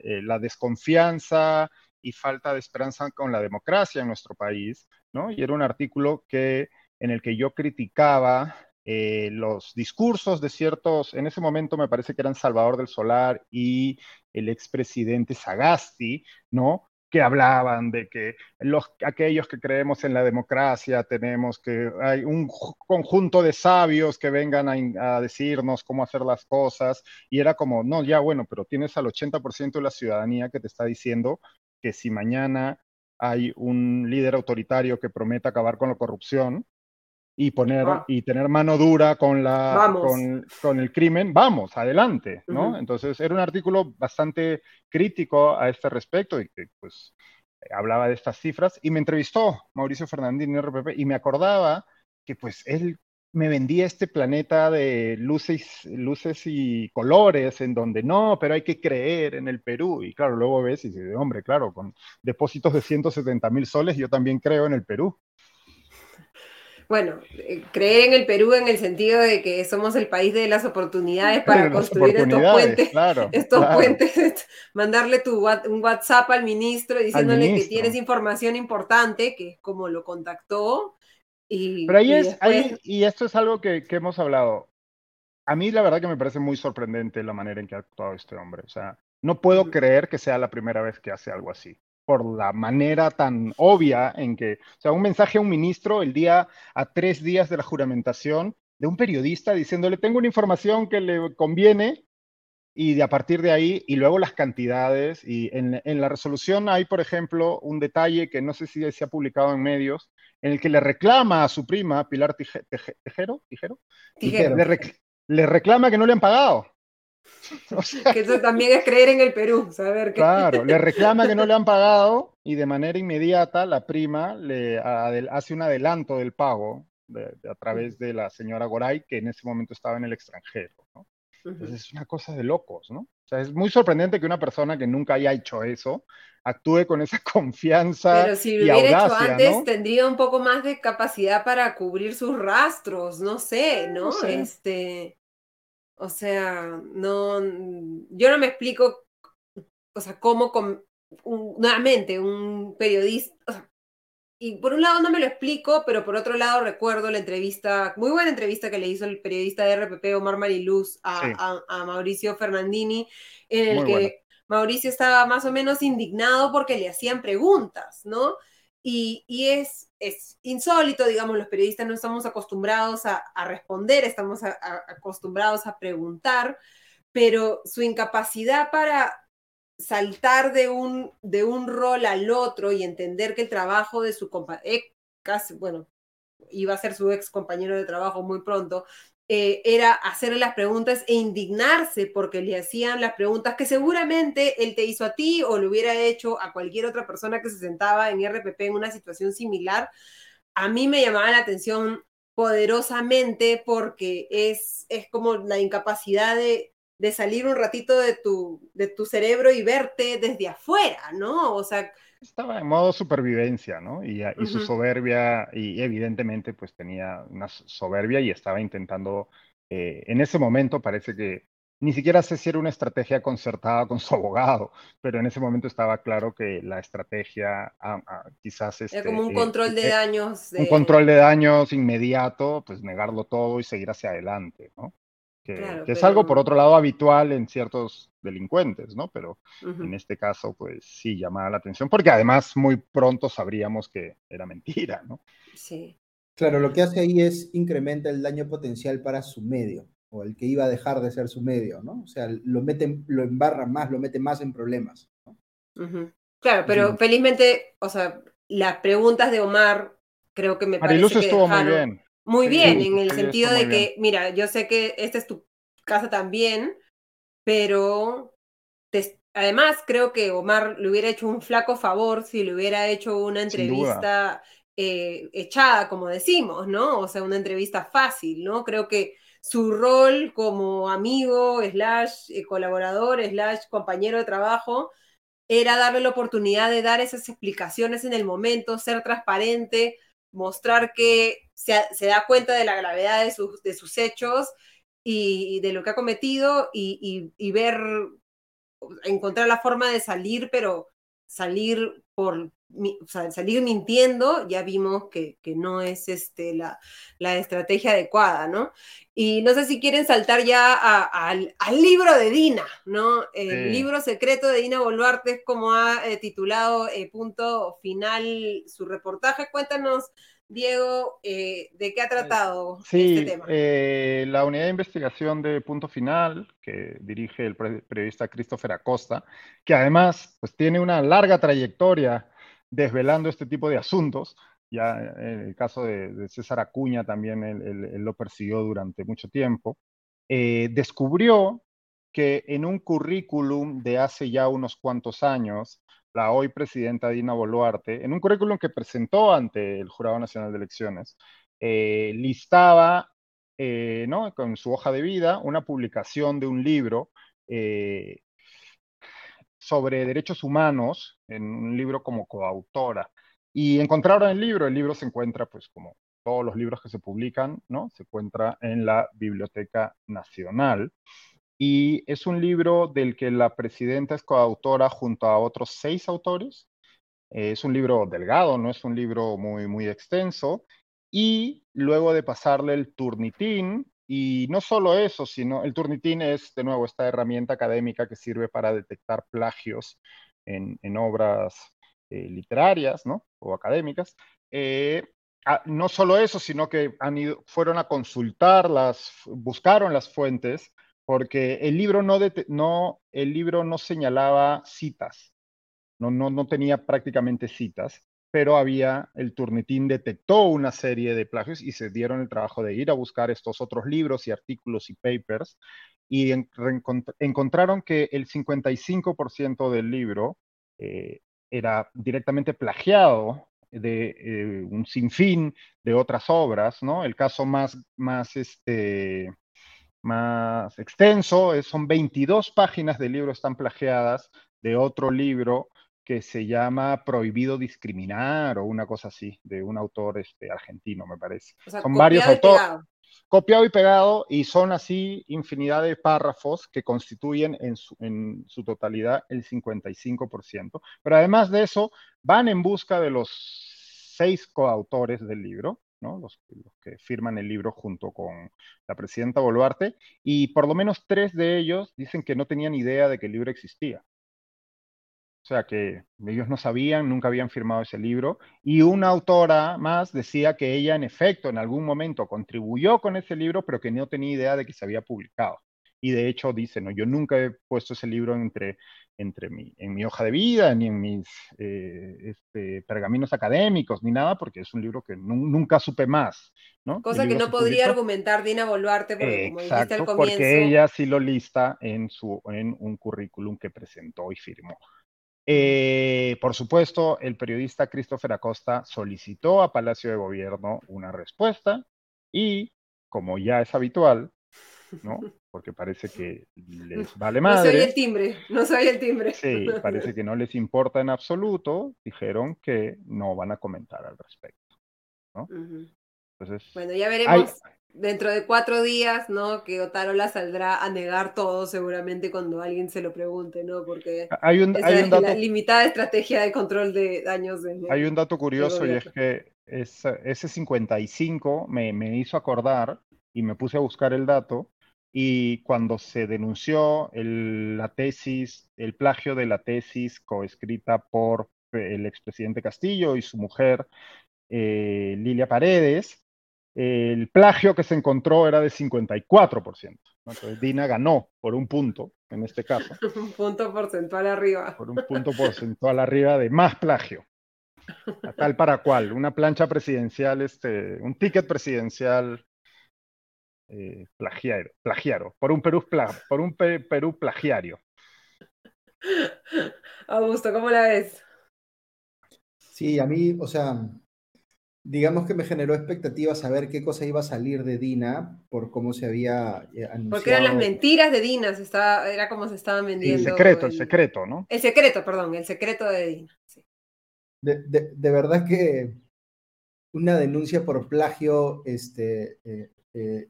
eh, la desconfianza y falta de esperanza con la democracia en nuestro país, ¿no? Y era un artículo que, en el que yo criticaba eh, los discursos de ciertos, en ese momento me parece que eran Salvador del Solar y el expresidente Sagasti, ¿no? que hablaban de que los, aquellos que creemos en la democracia tenemos que, hay un conjunto de sabios que vengan a, a, decirnos cómo hacer las cosas, y era como, no, ya bueno, pero tienes al 80% de la ciudadanía que te está diciendo que si mañana hay un líder autoritario que promete acabar con la corrupción, y poner ah. y tener mano dura con la con, con, el crimen, vamos, adelante, ¿no? Entonces era un artículo bastante crítico a este respecto y que pues hablaba de estas cifras y me entrevistó Mauricio Fernández en RPP y me acordaba que pues él me vendía este planeta de luces, luces y colores en donde no, pero hay que creer en el Perú. Y claro, luego ves y dices, hombre, claro, con depósitos de 170 mil soles yo también creo en el Perú bueno, eh, cree en el Perú en el sentido de que somos el país de las oportunidades para construir estos puentes, estos puentes, mandarle tu un WhatsApp al ministro diciéndole que tienes información importante, que es como lo contactó. Y, Pero ahí es, y esto es algo que, hemos hablado. A mí la verdad que me parece muy sorprendente la manera en que ha actuado este hombre. O sea, no puedo creer que sea la primera vez que hace algo así por la manera tan obvia en que, o sea, un mensaje a un ministro el día, a tres días de la juramentación, de un periodista diciéndole, tengo una información que le conviene, y de a partir de ahí, y luego las cantidades, y en, la resolución hay, por ejemplo, un detalle que no sé si se ha publicado en medios, en el que le reclama a su prima, Pilar Tijero, ¿Tijero? le reclama que no le han pagado. que eso también es creer en el Perú, saber que... Claro, le reclama que no le han pagado y de manera inmediata la prima le hace un adelanto del pago a través de la señora Goray, que en ese momento estaba en el extranjero. ¿no? Entonces es una cosa de locos, ¿no? O sea, es muy sorprendente que una persona que nunca haya hecho eso actúe con esa confianza. Pero si lo hubiera hecho antes, tendría un poco más de capacidad para cubrir sus rastros, no sé, ¿no? Este. O sea, no. Yo no me explico, o sea, cómo con, nuevamente un periodista, y por un lado no me lo explico, pero por otro lado recuerdo la entrevista, muy buena entrevista que le hizo el periodista de RPP Omar Mariluz a, a, Mauricio Fernandini, en el que Mauricio estaba más o menos indignado porque le hacían preguntas, ¿no? Y, es, es, insólito, digamos, los periodistas no estamos acostumbrados a, a responder, estamos acostumbrados a preguntar, pero su incapacidad para saltar de un, de un rol al otro y entender que el trabajo de su compañero, bueno, iba a ser su ex compañero de trabajo muy pronto, eh, era hacerle las preguntas e indignarse porque le hacían las preguntas que seguramente él te hizo a ti o le hubiera hecho a cualquier otra persona que se sentaba en RPP en una situación similar, a mí me llamaba la atención poderosamente porque es, es como la incapacidad de, de salir un ratito de tu, de tu cerebro y verte desde afuera, ¿no? O sea... Estaba en modo supervivencia, ¿no? Y, y su soberbia, y evidentemente pues tenía una soberbia y estaba intentando, eh, en ese momento parece que ni siquiera sé si era una estrategia concertada con su abogado, pero en ese momento estaba claro que la estrategia ah, ah, quizás... Este, era como un eh, control de eh, daños. Un control de daños inmediato, pues negarlo todo y seguir hacia adelante, ¿no? Que, es algo, por otro lado, habitual en ciertos delincuentes, ¿no? Pero en este caso, pues sí, llamaba la atención, porque además muy pronto sabríamos que era mentira, ¿no? Sí. Claro, lo que hace ahí es incrementa el daño potencial para su medio, o el que iba a dejar de ser su medio, ¿no? O sea, lo mete, lo embarra más, lo mete más en problemas. Claro, pero felizmente, o sea, las preguntas de Omar creo que me Mariluz parece que estuvo muy bien. Muy bien, en el sentido de que, mira, yo sé que esta es tu casa también, pero además creo que Omar le hubiera hecho un flaco favor si le hubiera hecho una entrevista eh, echada, como decimos, ¿no? O sea, una entrevista fácil, ¿no? Creo que su rol como amigo, slash eh, colaborador, slash compañero de trabajo, era darle la oportunidad de dar esas explicaciones en el momento, ser transparente, mostrar que se, da cuenta de la gravedad de sus, de sus hechos y, de lo que ha cometido y, ver, encontrar la forma de salir, pero salir por salir mintiendo, ya vimos que, que no es este, la, la, estrategia adecuada, ¿no? Y no sé si quieren saltar ya al, libro de Dina, ¿no? El libro secreto de Dina Boluarte es como ha eh, titulado eh, punto final su reportaje. Cuéntanos Diego, eh, ¿de qué ha tratado este tema? Eh, la unidad de investigación de Punto Final, que dirige el periodista Christopher Acosta, que además pues, tiene una larga trayectoria desvelando este tipo de asuntos. Ya en el caso de, César Acuña también él, lo persiguió durante mucho tiempo. Eh, descubrió que en un currículum de hace ya unos cuantos años, la hoy presidenta Dina Boluarte, en un currículum que presentó ante el Jurado Nacional de Elecciones, eh, listaba eh, ¿no? con su hoja de vida una publicación de un libro eh, sobre derechos humanos, en un libro como coautora. Y encontraron el libro, el libro se encuentra, pues como todos los libros que se publican, ¿no? Se encuentra en la Biblioteca Nacional y es un libro del que la presidenta es coautora junto a otros seis autores. es un libro delgado, no es un libro muy, muy extenso. Y luego de pasarle el turnitín, y no solo eso, sino el turnitín es, de nuevo, esta herramienta académica que sirve para detectar plagios en, obras eh, literarias ¿no? o académicas. Eh, ah, no solo eso, sino que han ido, fueron a consultarlas, buscaron las fuentes porque el libro no, no, el libro no señalaba citas, no, no, no tenía prácticamente citas, pero había, el Turnitín detectó una serie de plagios y se dieron el trabajo de ir a buscar estos otros libros y artículos y papers y encontraron que el 55% del libro eh, era directamente plagiado de eh, un sinfín de otras obras, ¿no? El caso más, más, este, más extenso son 22 páginas del libro están plagiadas de otro libro que se llama Prohibido discriminar o una cosa así, de un autor este, argentino, me parece. son varios autores copiado y pegado y son así infinidad de párrafos que constituyen en su, en su totalidad el 55%. Pero además de eso, van en busca de los seis coautores del libro, Los, los, que firman el libro junto con la presidenta Boluarte, y por lo menos tres de ellos dicen que no tenían idea de que el libro existía. O sea que ellos no sabían, nunca habían firmado ese libro. Y una autora más decía que ella en efecto en algún momento contribuyó con ese libro, pero que no tenía idea de que se había publicado. Y de hecho dice, no, yo nunca he puesto ese libro entre, entre mi, en mi hoja de vida, ni en mis eh, este, pergaminos académicos, ni nada, porque es un libro que nunca supe más. ¿no? Cosa que no podría argumentar Dina Boluarte, porque como dijiste al comienzo... porque ella sí lo lista en, su, en un currículum que presentó y firmó. Eh, por supuesto, el periodista Christopher Acosta solicitó a Palacio de Gobierno una respuesta y, como ya es habitual, ¿no? Porque parece que les vale más. No se el timbre, no se el timbre. Sí, parece que no les importa en absoluto. Dijeron que no van a comentar al respecto, ¿no? Entonces, bueno, ya veremos dentro de cuatro días, ¿no? Que Otarola saldrá a negar todo seguramente cuando alguien se lo pregunte, ¿no? Porque hay un, hay un dato, la limitada estrategia de control de daños. hay un dato curioso y es que ese 55 me, me hizo acordar y me puse a buscar el dato y cuando se denunció el, la tesis, el plagio de la tesis coescrita por el expresidente Castillo y su mujer eh, Lilia Paredes, el plagio que se encontró era de 54%. Entonces Dina ganó por un punto, en este caso. un punto porcentual arriba. Por un punto porcentual arriba de más plagio. tal para cual, una plancha presidencial, este, un ticket presidencial eh, plagiario, plagiaro, por un Perú, por un Perú plagiario. Augusto, ¿cómo la ves? Sí, a mí, o sea, digamos que me generó expectativas saber qué cosa iba a salir de Dina por cómo se había anunciado. Eh, Porque eran las mentiras de Dina, estaba, era como se estaban vendiendo. el secreto, el, secreto, ¿no? El secreto, perdón, el secreto de Dina. De, verdad que una denuncia por plagio este, eh, eh,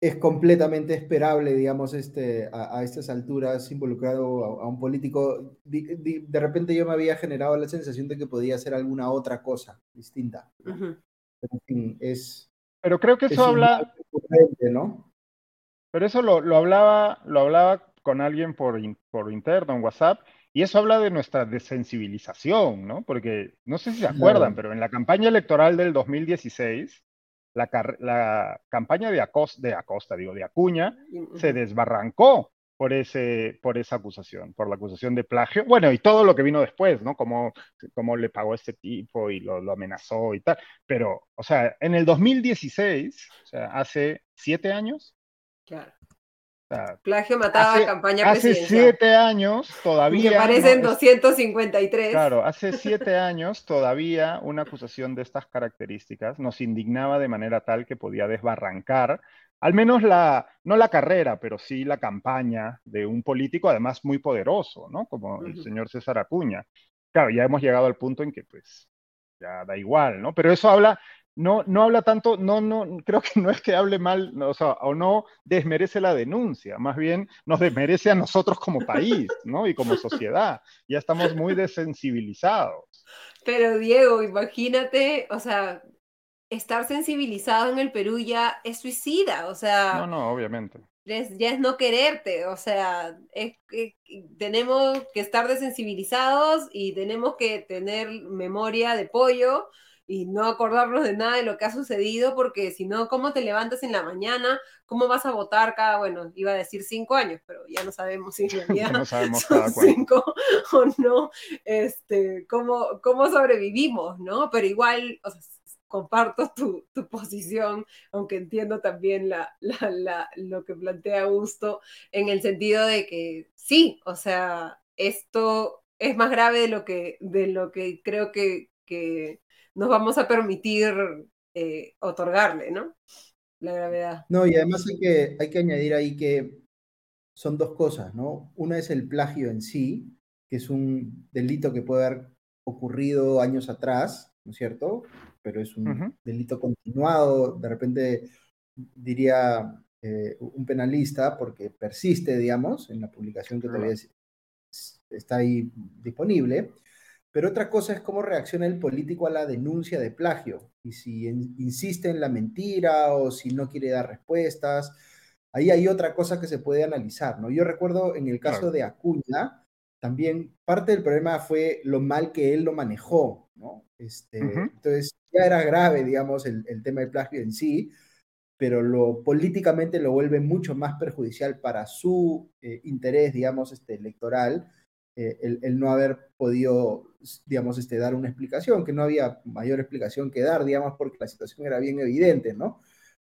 es completamente esperable, digamos, este, a, estas alturas, involucrado a, un político. De, repente yo me había generado la sensación de que podía hacer alguna otra cosa distinta. Pero, en fin, es. Pero creo que eso habla. ¿no? Pero eso lo, lo, hablaba, lo hablaba con alguien por, por interno, en WhatsApp, y eso habla de nuestra desensibilización, ¿no? Porque no sé si se acuerdan, pero en la campaña electoral del 2016 la, campaña de Acosta, de Acosta, digo, de Acuña, se desbarrancó por, ese, por esa acusación, por la acusación de plagio. Bueno, y todo lo que vino después, ¿no? Como, como le pagó a este tipo y lo, amenazó y tal. Pero, o sea, en el 2016, o sea, hace siete años, claro. Plagio mataba hace, campaña Hace siete años todavía. Que parecen 253. Claro, hace siete años todavía una acusación de estas características nos indignaba de manera tal que podía desbarrancar, al menos la, no la carrera, pero sí la campaña de un político, además muy poderoso, ¿no? Como el señor César Acuña. Claro, ya hemos llegado al punto en que, pues, ya da igual, ¿no? Pero eso habla no, no habla tanto, no, no, creo que no es que hable mal, o, sea, o no desmerece la denuncia, más bien nos desmerece a nosotros como país, ¿no? Y como sociedad. Ya estamos muy desensibilizados. Pero Diego, imagínate, o sea, estar sensibilizado en el Perú ya es suicida, o sea. No, no, obviamente. ya es no quererte, o sea, tenemos que estar desensibilizados y tenemos que tener memoria de pollo y no acordarnos de nada de lo que ha sucedido, porque si no, ¿cómo te levantas en la mañana? ¿Cómo vas a votar cada, bueno, iba a decir cinco años, pero ya no sabemos si en realidad son cinco o no, este, cómo, cómo sobrevivimos, ¿no? Pero igual, o sea, comparto tu, tu, posición, aunque entiendo también la, la, la, lo que plantea Augusto, en el sentido de que sí, o sea, esto es más grave de lo que, de lo que creo que, nos vamos a permitir eh, otorgarle, ¿no? La gravedad. No, y además hay que, hay que añadir ahí que son dos cosas, ¿no? Una es el plagio en sí, que es un delito que puede haber ocurrido años atrás, ¿no es cierto? Pero es un delito continuado, de repente diría eh, un penalista, porque persiste, digamos, en la publicación que todavía está ahí disponible. Pero otra cosa es cómo reacciona el político a la denuncia de plagio y si insiste en la mentira o si no quiere dar respuestas. Ahí hay otra cosa que se puede analizar, ¿no? Yo recuerdo en el caso de Acuña, también parte del problema fue lo mal que él lo manejó, ¿no? Este, Entonces ya era grave, digamos, el, tema del plagio en sí, pero lo políticamente lo vuelve mucho más perjudicial para su eh, interés, digamos, este, electoral, eh, el, no haber podido, digamos, este, dar una explicación, que no había mayor explicación que dar, digamos, porque la situación era bien evidente, ¿no?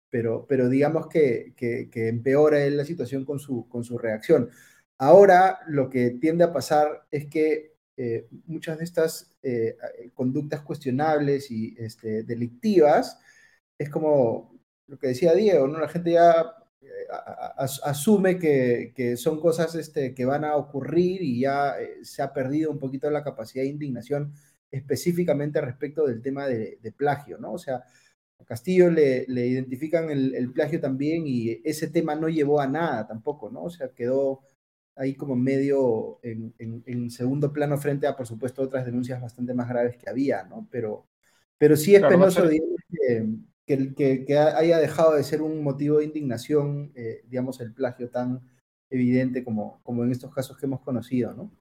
Pero, pero digamos que, que, que empeora la situación con su, con su reacción. Ahora lo que tiende a pasar es que eh, muchas de estas eh, conductas cuestionables y este, delictivas es como lo que decía Diego, ¿no? La gente ya asume que, son cosas este, que van a ocurrir y ya se ha perdido un poquito la capacidad de indignación específicamente respecto del tema de, plagio, ¿no? O sea, a Castillo le, identifican el, el, plagio también y ese tema no llevó a nada tampoco, ¿no? O sea, quedó ahí como medio en, segundo plano frente a, por supuesto, otras denuncias bastante más graves que había, ¿no? Pero, pero sí es penoso, que, que, haya dejado de ser un motivo de indignación, eh, digamos, el plagio tan evidente como, como en estos casos que hemos conocido, ¿no?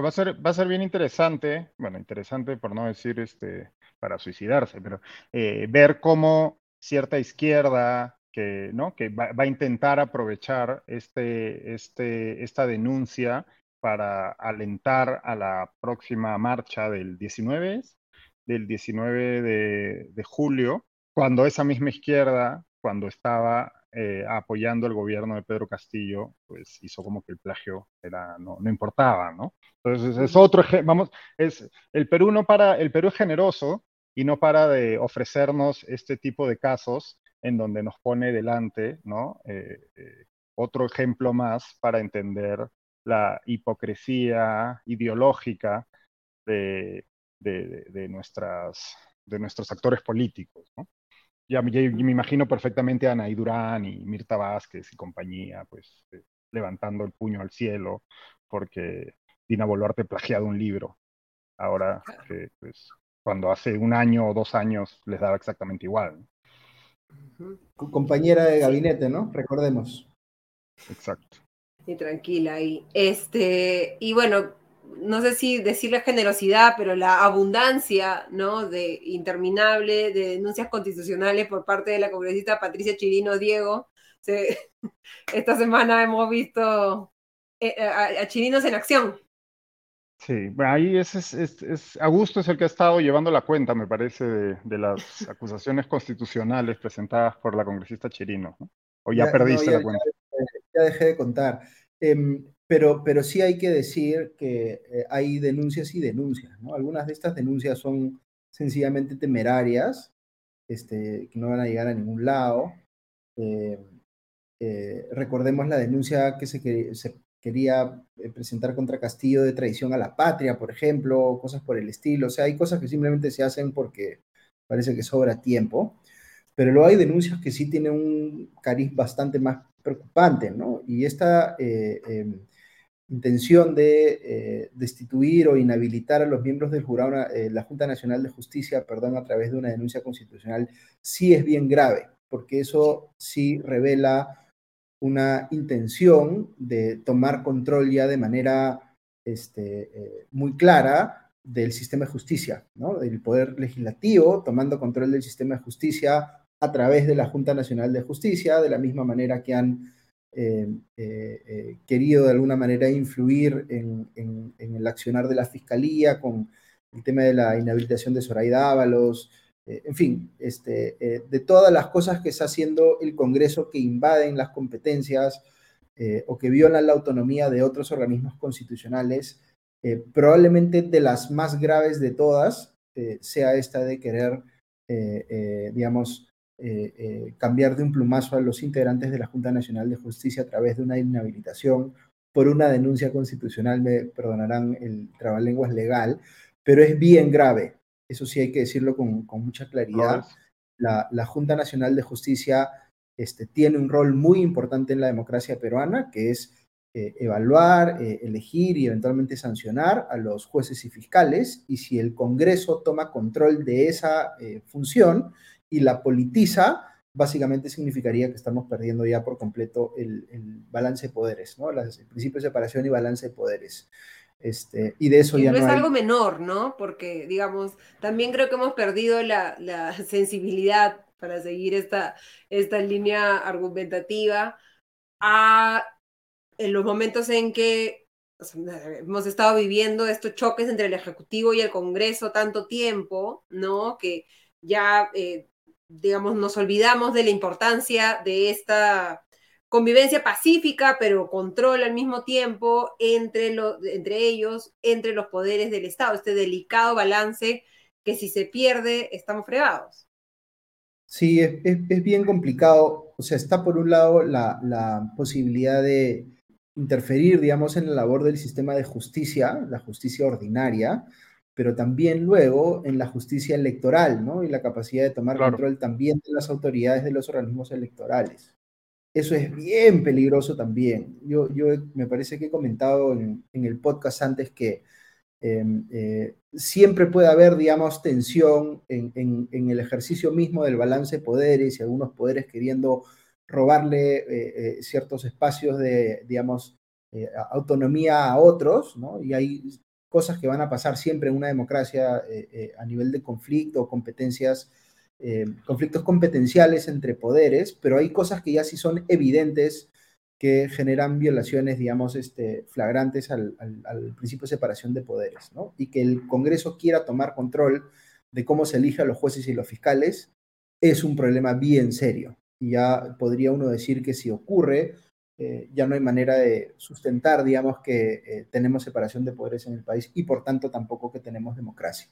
va a, ser, va a ser bien interesante, bueno, interesante por no decir este, para suicidarse, pero eh, ver cómo cierta izquierda que, ¿no? que va, a intentar aprovechar este, este, esta denuncia para alentar a la próxima marcha del 19, del 19 de, julio, cuando esa misma izquierda, cuando estaba eh, apoyando el gobierno de Pedro Castillo, pues hizo como que el plagio era, no, no importaba, ¿no? Entonces es otro, vamos, es, el Perú no para, el Perú es generoso y no para de ofrecernos este tipo de casos en donde nos pone delante, ¿no? Eh, eh, otro ejemplo más para entender la hipocresía ideológica de, nuestras, de nuestros actores políticos, ¿no? Ya, me imagino perfectamente a Anaí Durán y Mirta Vázquez y compañía, pues eh, levantando el puño al cielo porque Dina Boluarte plagiado un libro. Ahora, pues, cuando hace un año o dos años les daba exactamente igual compañera de gabinete, ¿no? Recordemos. Exacto. Y tranquila. Y, este, y bueno, no sé si decirle generosidad, pero la abundancia, ¿no? De interminable de denuncias constitucionales por parte de la congresista Patricia Chirino Diego. esta semana hemos visto eh, a Chirinos en acción, Sí, ahí es, es, es, Augusto es el que ha estado llevando la cuenta, me parece, de, las acusaciones constitucionales presentadas por la congresista Chirino. ¿O ya, perdiste la cuenta? Ya, dejé de contar. Em, pero, pero sí hay que decir que eh, hay denuncias y denuncias. ¿no? Algunas de estas denuncias son sencillamente temerarias, este, que no van a llegar a ningún lado. Em, eh, recordemos la denuncia que se, se quería eh, presentar contra Castillo de traición a la patria, por ejemplo, cosas por el estilo. O sea, hay cosas que simplemente se hacen porque parece que sobra tiempo, pero luego hay denuncias que sí tienen un cariz bastante más preocupante, ¿no? Y esta eh, em, intención de eh, destituir o inhabilitar a los miembros del jurado, la Junta Nacional de Justicia, perdón, a través de una denuncia constitucional, sí es bien grave, porque eso sí revela una intención de tomar control ya de manera este, eh, muy clara del sistema de justicia, ¿no? del poder legislativo tomando control del sistema de justicia a través de la Junta Nacional de Justicia, de la misma manera que han eh, eh, querido de alguna manera influir en, el accionar de la Fiscalía con el tema de la inhabilitación de Zoraida Ábalos, eh, en fin, este, eh, de todas las cosas que está haciendo el Congreso que invaden las competencias eh, o que violan la autonomía de otros organismos constitucionales, probablemente de las más graves de todas sea esta de querer, digamos, cambiar de un plumazo a los integrantes de la Junta Nacional de Justicia a través de una inhabilitación por una denuncia constitucional, me perdonarán el trabalenguas legal, pero es bien grave. Eso sí hay que decirlo con, mucha claridad. La, Junta Nacional de Justicia este, tiene un rol muy importante en la democracia peruana, que es eh, evaluar, eh, elegir y eventualmente sancionar a los jueces y fiscales. Y si el Congreso toma control de esa eh, función y la politiza, básicamente significaría que estamos perdiendo ya por completo el, balance de poderes, ¿no? el principio de separación y balance de poderes. Este, y de eso ya no, es algo menor, ¿no? Porque, digamos, también creo que hemos perdido la, sensibilidad para seguir esta, esta línea argumentativa a, en los momentos en que hemos estado viviendo estos choques entre el Ejecutivo y el Congreso tanto tiempo, ¿no? Que ya eh, digamos, nos olvidamos de la importancia de esta convivencia pacífica, pero control al mismo tiempo entre, entre ellos, entre los poderes del Estado, este delicado balance que si se pierde, estamos fregados. Sí, es, bien complicado. O sea, está por un lado la, la posibilidad de interferir, digamos, en la labor del sistema de justicia, la justicia ordinaria, pero también luego en la justicia electoral, ¿no? Y la capacidad de tomar control también de las autoridades de los organismos electorales. Eso es bien peligroso también. Yo, yo me parece que he comentado en, el podcast antes que em, eh, siempre puede haber, digamos, tensión en, el ejercicio mismo del balance de poderes y algunos poderes queriendo robarle eh, eh, ciertos espacios de, digamos, autonomía a otros, ¿no? Y hay cosas que van a pasar siempre en una democracia eh, eh, a nivel de conflicto, competencias, eh, conflictos competenciales entre poderes, pero hay cosas que ya sí son evidentes que generan violaciones, digamos, este, flagrantes al, principio de separación de poderes, ¿no? Y que el Congreso quiera tomar control de cómo se elige a los jueces y los fiscales es un problema bien serio. Y ya podría uno decir que si ocurre, eh, ya no hay manera de sustentar, digamos, que eh, tenemos separación de poderes en el país y por tanto tampoco que tenemos democracia.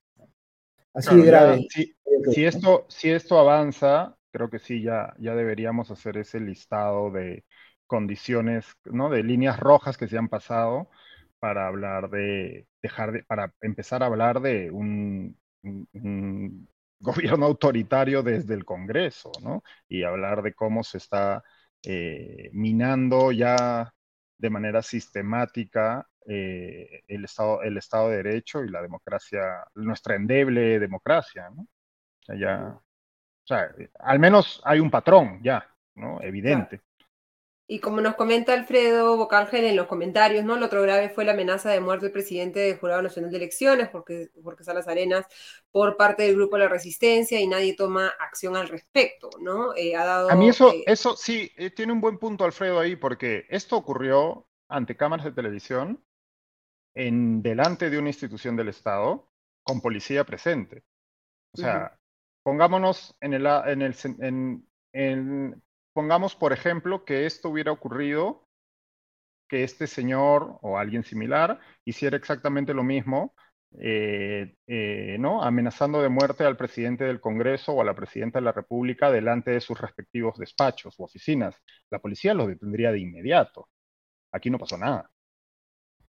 Así de grave. si, esto, si esto avanza, creo que sí, ya, ya deberíamos hacer ese listado de condiciones, ¿no? De líneas rojas que se han pasado para hablar de, dejar de, para empezar a hablar de un, un gobierno autoritario desde el Congreso, ¿no? Y hablar de cómo se está eh, minando ya de manera sistemática eh, el, estado, el Estado de Derecho y la democracia, nuestra endeble democracia, ¿no? O sea, ya, o sea, al menos hay un patrón ya, ¿no? Evidente. Y como nos comenta Alfredo Bocángel en los comentarios, ¿no? Lo otro grave fue la amenaza de muerte del presidente del Jurado Nacional de Elecciones, porque, porque Salas Arenas, por parte del Grupo de la Resistencia, y nadie toma acción al respecto, ¿no? Eh, ha dado, A mí eso, eh, eso sí, eh, tiene un buen punto Alfredo ahí, porque esto ocurrió ante cámaras de televisión, en delante de una institución del Estado, con policía presente. O sea, pongámonos en el, en el en, en, Pongamos, por ejemplo, que esto hubiera ocurrido, que este señor o alguien similar hiciera exactamente lo mismo, eh, eh, ¿no? amenazando de muerte al presidente del Congreso o a la presidenta de la República delante de sus respectivos despachos o oficinas. La policía los detendría de inmediato. Aquí no pasó nada.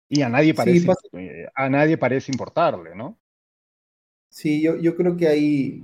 Y a nadie parece, eh, a nadie parece importarle, ¿no? Sí, yo, yo creo que hay,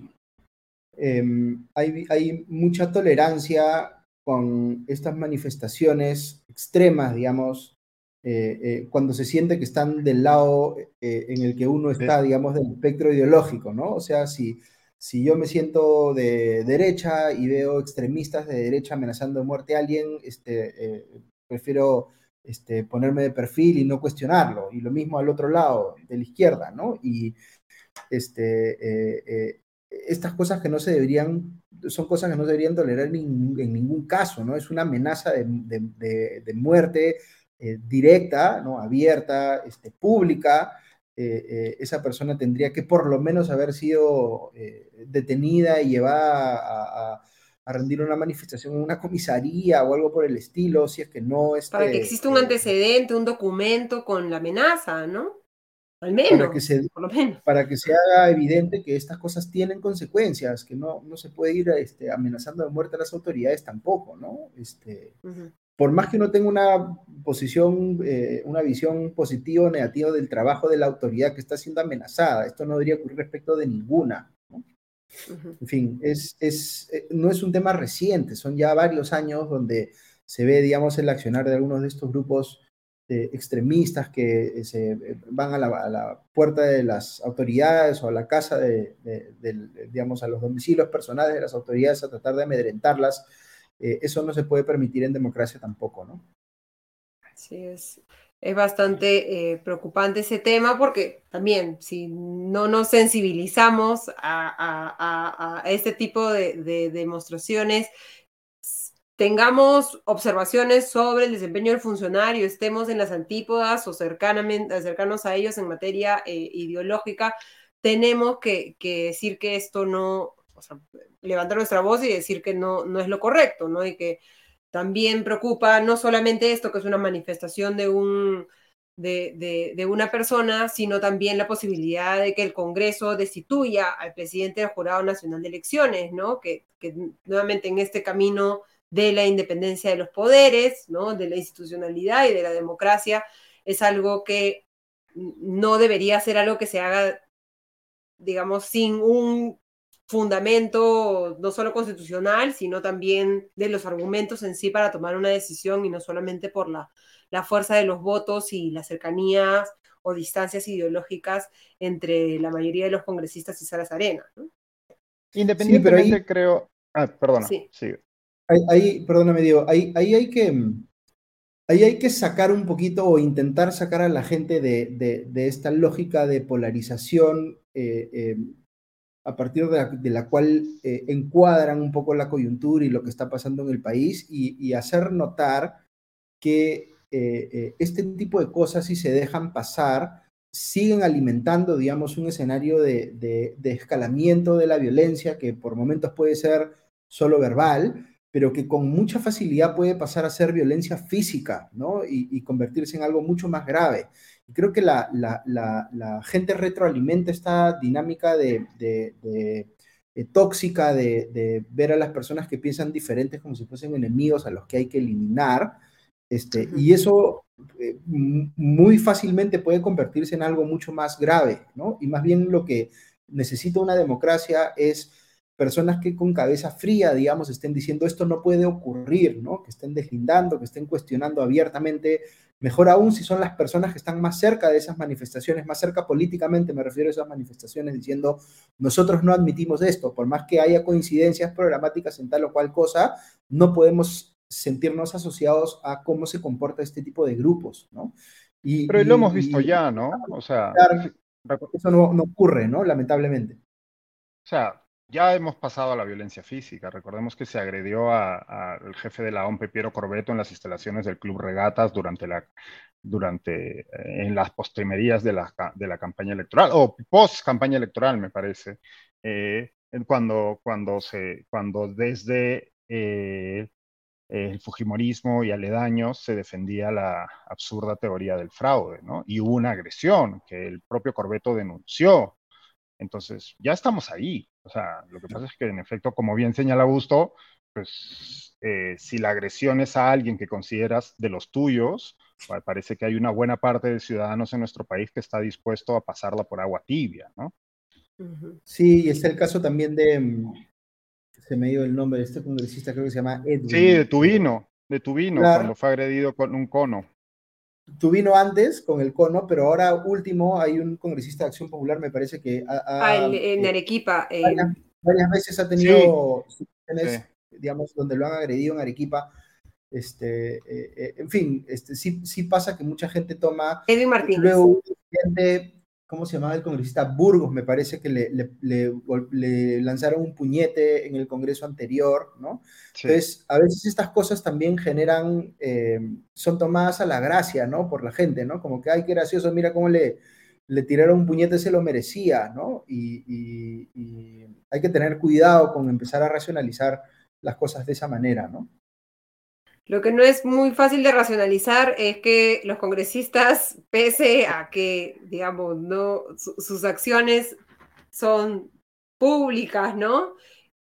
Em, hay, hay, mucha tolerancia con estas manifestaciones extremas, digamos, eh, eh, cuando se siente que están del lado eh, en el que uno está, digamos, del espectro ideológico, ¿no? O sea, si, si yo me siento de derecha y veo extremistas de derecha amenazando de muerte a alguien, este, prefiero este, ponerme de perfil y no cuestionarlo. Y lo mismo al otro lado, de la izquierda, ¿no? Y este, estas cosas que no se deberían, son cosas que no se deberían tolerar en ningún, caso, ¿no? Es una amenaza de, muerte eh, directa, ¿no? Abierta, este, pública. Eh, eh, esa persona tendría que por lo menos haber sido detenida y llevada a, rendir una manifestación en una comisaría o algo por el estilo, si es que no... Para que exista un antecedente, un documento con la amenaza, ¿no? Al menos, para que se, por lo menos. Para que se haga evidente que estas cosas tienen consecuencias, que no, no se puede ir este, amenazando de muerte a las autoridades tampoco, ¿no? Este, Por más que uno tenga una posición, eh, una visión positiva o negativa del trabajo de la autoridad que está siendo amenazada, esto no debería ocurrir respecto de ninguna. En fin, es, es, eh, no es un tema reciente, son ya varios años donde se ve, digamos, el accionar de algunos de estos grupos extremistas que eh, eh, van a la, puerta de las autoridades o a la casa de, digamos, a los domicilios personales de las autoridades a tratar de amedrentarlas. eso no se puede permitir en democracia tampoco, ¿no? Así es. Es bastante preocupante ese tema porque también si no nos sensibilizamos a, a este tipo de, demostraciones, tengamos observaciones sobre el desempeño del funcionario, estemos en las antípodas o cercanamente, cercanos a ellos en materia eh, ideológica, tenemos que, decir que esto no, o sea, levantar nuestra voz y decir que no, no es lo correcto, ¿no? Y que también preocupa no solamente esto, que es una manifestación de un... De, de, una persona, sino también la posibilidad de que el Congreso destituya al presidente del Jurado Nacional de Elecciones, ¿no? Que, que nuevamente en este camino de la independencia de los poderes, ¿no? de la institucionalidad y de la democracia, es algo que no debería ser algo que se haga, digamos, sin un fundamento no solo constitucional, sino también de los argumentos en sí para tomar una decisión y no solamente por la, la fuerza de los votos y las cercanías o distancias ideológicas entre la mayoría de los congresistas y Salas Arena. Independientemente, creo... Ah, perdona. Sí. sí ahí, perdóname, Diego, ahí, hay que, ahí hay que sacar un poquito o intentar sacar a la gente de, esta lógica de polarización eh, eh, a partir de la, cual eh, encuadran un poco la coyuntura y lo que está pasando en el país y, hacer notar que este tipo de cosas, si se dejan pasar, siguen alimentando, digamos, un escenario de, de escalamiento de la violencia que por momentos puede ser solo verbal, pero que con mucha facilidad puede pasar a ser violencia física, ¿no? Y, convertirse en algo mucho más grave. Y creo que la, gente retroalimenta esta dinámica de, eh, tóxica de, ver a las personas que piensan diferentes como si fuesen enemigos a los que hay que eliminar. Este, y eso eh, muy fácilmente puede convertirse en algo mucho más grave, ¿no? Y más bien lo que necesita una democracia es personas que con cabeza fría, digamos, estén diciendo esto no puede ocurrir, ¿no? Que estén deslindando, que estén cuestionando abiertamente, mejor aún si son las personas que están más cerca de esas manifestaciones, más cerca políticamente, me refiero a esas manifestaciones, diciendo nosotros no admitimos esto, por más que haya coincidencias programáticas en tal o cual cosa, no podemos sentirnos asociados a cómo se comporta este tipo de grupos, ¿no? Y, Pero lo hemos visto ya, ¿no? O sea, eso no, no ocurre, ¿no? Lamentablemente. O sea, ya hemos pasado a la violencia física. Recordemos que se agredió al jefe de la OMP, Piero Corbeto, en las instalaciones del Club Regatas durante eh, en las postrimerías de la, de la campaña electoral, o post campaña electoral, me parece, eh, cuando, cuando, se, cuando desde eh, el Fujimorismo y aledaños se defendía la absurda teoría del fraude, ¿no? Y hubo una agresión que el propio Corbeto denunció. Entonces, ya estamos ahí. O sea, lo que pasa es que en efecto, como bien señala Augusto, pues eh, si la agresión es a alguien que consideras de los tuyos, parece que hay una buena parte de ciudadanos en nuestro país que está dispuesto a pasarla por agua tibia, ¿no? Sí, y es el caso también de, mm, se me dio el nombre de este congresista, creo que se llama Edwin. Sí, de Tubino, de Tubino, cuando fue agredido con un cono. Tuvino antes con el cono, pero ahora último hay un congresista de Acción Popular, me parece que... ah, en eh, Arequipa. Eh. Varias, veces ha tenido situaciones, digamos, donde lo han agredido en Arequipa. Este, eh, en fin, este, sí, sí pasa que mucha gente toma... Edwin Martínez. Luego, ¿cómo se llamaba el congresista? Burgos, me parece que le, le, lanzaron un puñete en el Congreso anterior, ¿no? Entonces, a veces estas cosas también generan, eh, son tomadas a la gracia, ¿no? Por la gente, ¿no? Como que, ay, qué gracioso, mira cómo le, le tiraron un puñete, se lo merecía, ¿no? Y, y hay que tener cuidado con empezar a racionalizar las cosas de esa manera, ¿no? Lo que no es muy fácil de racionalizar es que los congresistas, pese a que, digamos, no, sus acciones son públicas, ¿no?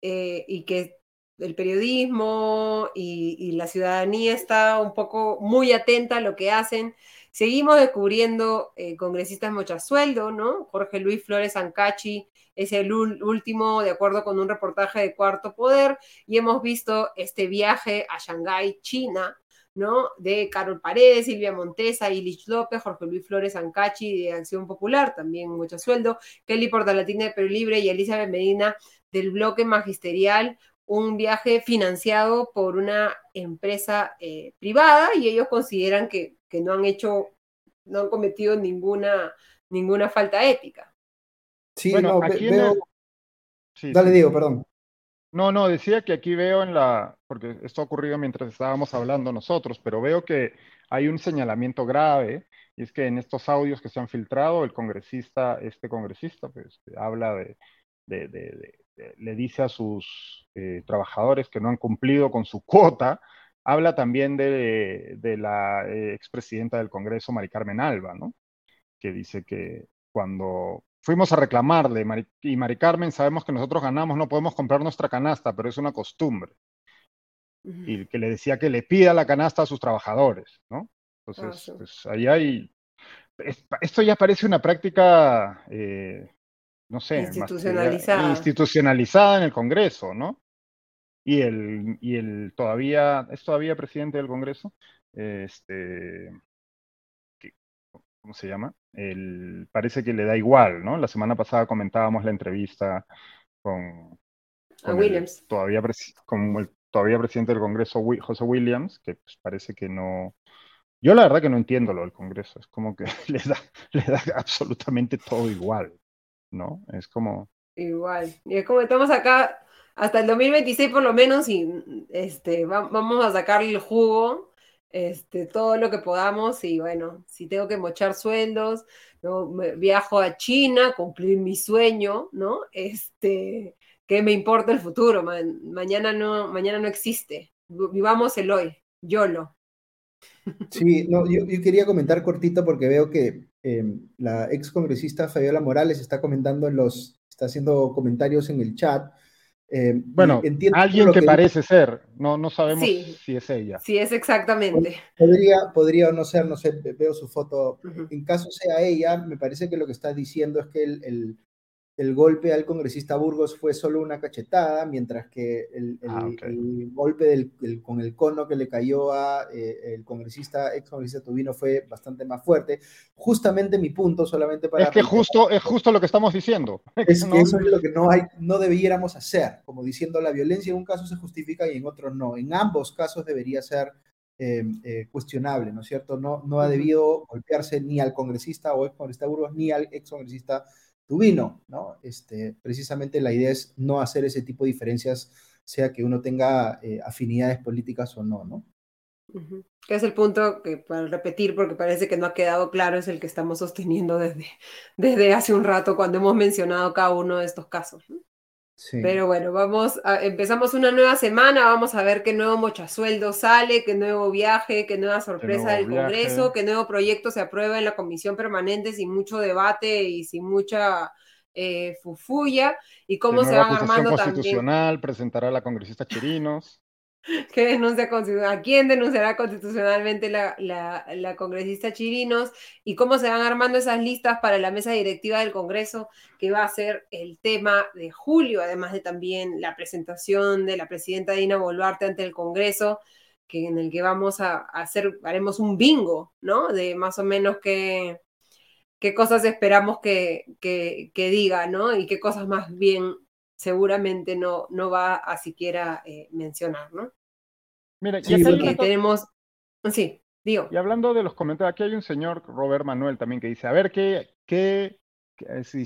Eh, y que el periodismo y, la ciudadanía está un poco muy atenta a lo que hacen. Seguimos descubriendo eh, congresistas mochasueldo, ¿no? Jorge Luis Flores Ancachi es el último, de acuerdo con un reportaje de Cuarto Poder, y hemos visto este viaje a Shanghái, China, ¿no? De Carol Paredes, Silvia Montesa, Ilich López, Jorge Luis Flores Ancachi de Acción Popular, también mucho sueldo, Kelly Portalatina de Perú Libre y Elizabeth Medina del bloque magisterial, un viaje financiado por una empresa eh, privada y ellos consideran que, no han hecho, no han cometido ninguna, ninguna falta ética. Sí, bueno, aquí veo... Dale, Diego, perdón. No, no, decía que aquí veo en la, porque esto ha ocurrido mientras estábamos hablando nosotros, pero veo que hay un señalamiento grave, y es que en estos audios que se han filtrado, el congresista, este congresista, pues habla de, le dice a sus eh, trabajadores que no han cumplido con su cuota, habla también de, la eh, expresidenta del Congreso, Mari Carmen Alba, ¿no? Que dice que cuando fuimos a reclamarle, y Mari Carmen, sabemos que nosotros ganamos, no podemos comprar nuestra canasta, pero es una costumbre. Y que le decía que le pida la canasta a sus trabajadores, ¿no? Entonces, pues, ahí hay... Esto ya parece una práctica, eh, no sé, institucionalizada. institucionalizada en el Congreso, ¿no? Y el, y el todavía, es todavía presidente del Congreso, este, ¿cómo se llama? El, parece que le da igual, ¿no? La semana pasada comentábamos la entrevista con, Williams. todavía, con el todavía presidente del Congreso, José Williams, que pues, parece que no... Yo la verdad que no entiendo lo del Congreso, es como que le da, le da absolutamente todo igual, ¿no? Es como... Igual, y es como estamos acá hasta el 2026 por lo menos y este, vamos a sacar el jugo este, todo lo que podamos y bueno, si tengo que mochar sueldos, viajo a China, cumplir mi sueño, ¿no? Este, ¿qué me importa el futuro? mañana, no, mañana no existe, vivamos el hoy, YOLO. Sí, no, yo, quería comentar cortito porque veo que em, la ex congresista Fabiola Morales está comentando en los, está haciendo comentarios en el chat eh, bueno, alguien que, parece ser, no, no sabemos si es ella. Sí, es exactamente. Podría, podría o no ser, no sé, veo su foto. En caso sea ella, me parece que lo que está diciendo es que el, el golpe al congresista Burgos fue solo una cachetada, mientras que el, ah, golpe del, con el cono que le cayó a eh, el congresista, ex congresista Tubino fue bastante más fuerte. Justamente mi punto, solamente para... Es que justo, es justo lo que estamos diciendo. Es que eso es lo que no, hay, no debiéramos hacer, como diciendo la violencia en un caso se justifica y en otro no. En ambos casos debería ser eh, eh, cuestionable, ¿no es cierto? No, no ha debido golpearse ni al congresista o ex congresista Burgos ni al ex congresista vino, ¿no? Este, precisamente la idea es no hacer ese tipo de diferencias, sea que uno tenga eh, afinidades políticas o no, ¿no? Que es el punto que, para repetir, porque parece que no ha quedado claro, es el que estamos sosteniendo desde, desde hace un rato cuando hemos mencionado cada uno de estos casos. Pero bueno, vamos, empezamos una nueva semana, vamos a ver qué nuevo mochasueldo sale, qué nuevo viaje, qué nueva sorpresa del Congreso, qué nuevo proyecto se aprueba en la comisión permanente sin mucho debate y sin mucha eh, fufuya, y cómo se van armando constitucional, presentará la congresista Chirinos. ¿Qué denuncia ¿A quién denunciará constitucionalmente la, la, congresista Chirinos? ¿Y cómo se van armando esas listas para la mesa directiva del Congreso, que va a ser el tema de julio, además de también la presentación de la presidenta Dina Boluarte ante el Congreso, que, en el que vamos a, hacer, haremos un bingo, ¿no? De más o menos qué, qué cosas esperamos que, que, diga, ¿no? Y qué cosas más bien seguramente no, no va a siquiera eh, mencionar, ¿no? Mira, sí, que tenemos, sí, digo. Y hablando de los comentarios, aquí hay un señor, Robert Manuel, también que dice, a ver qué, qué,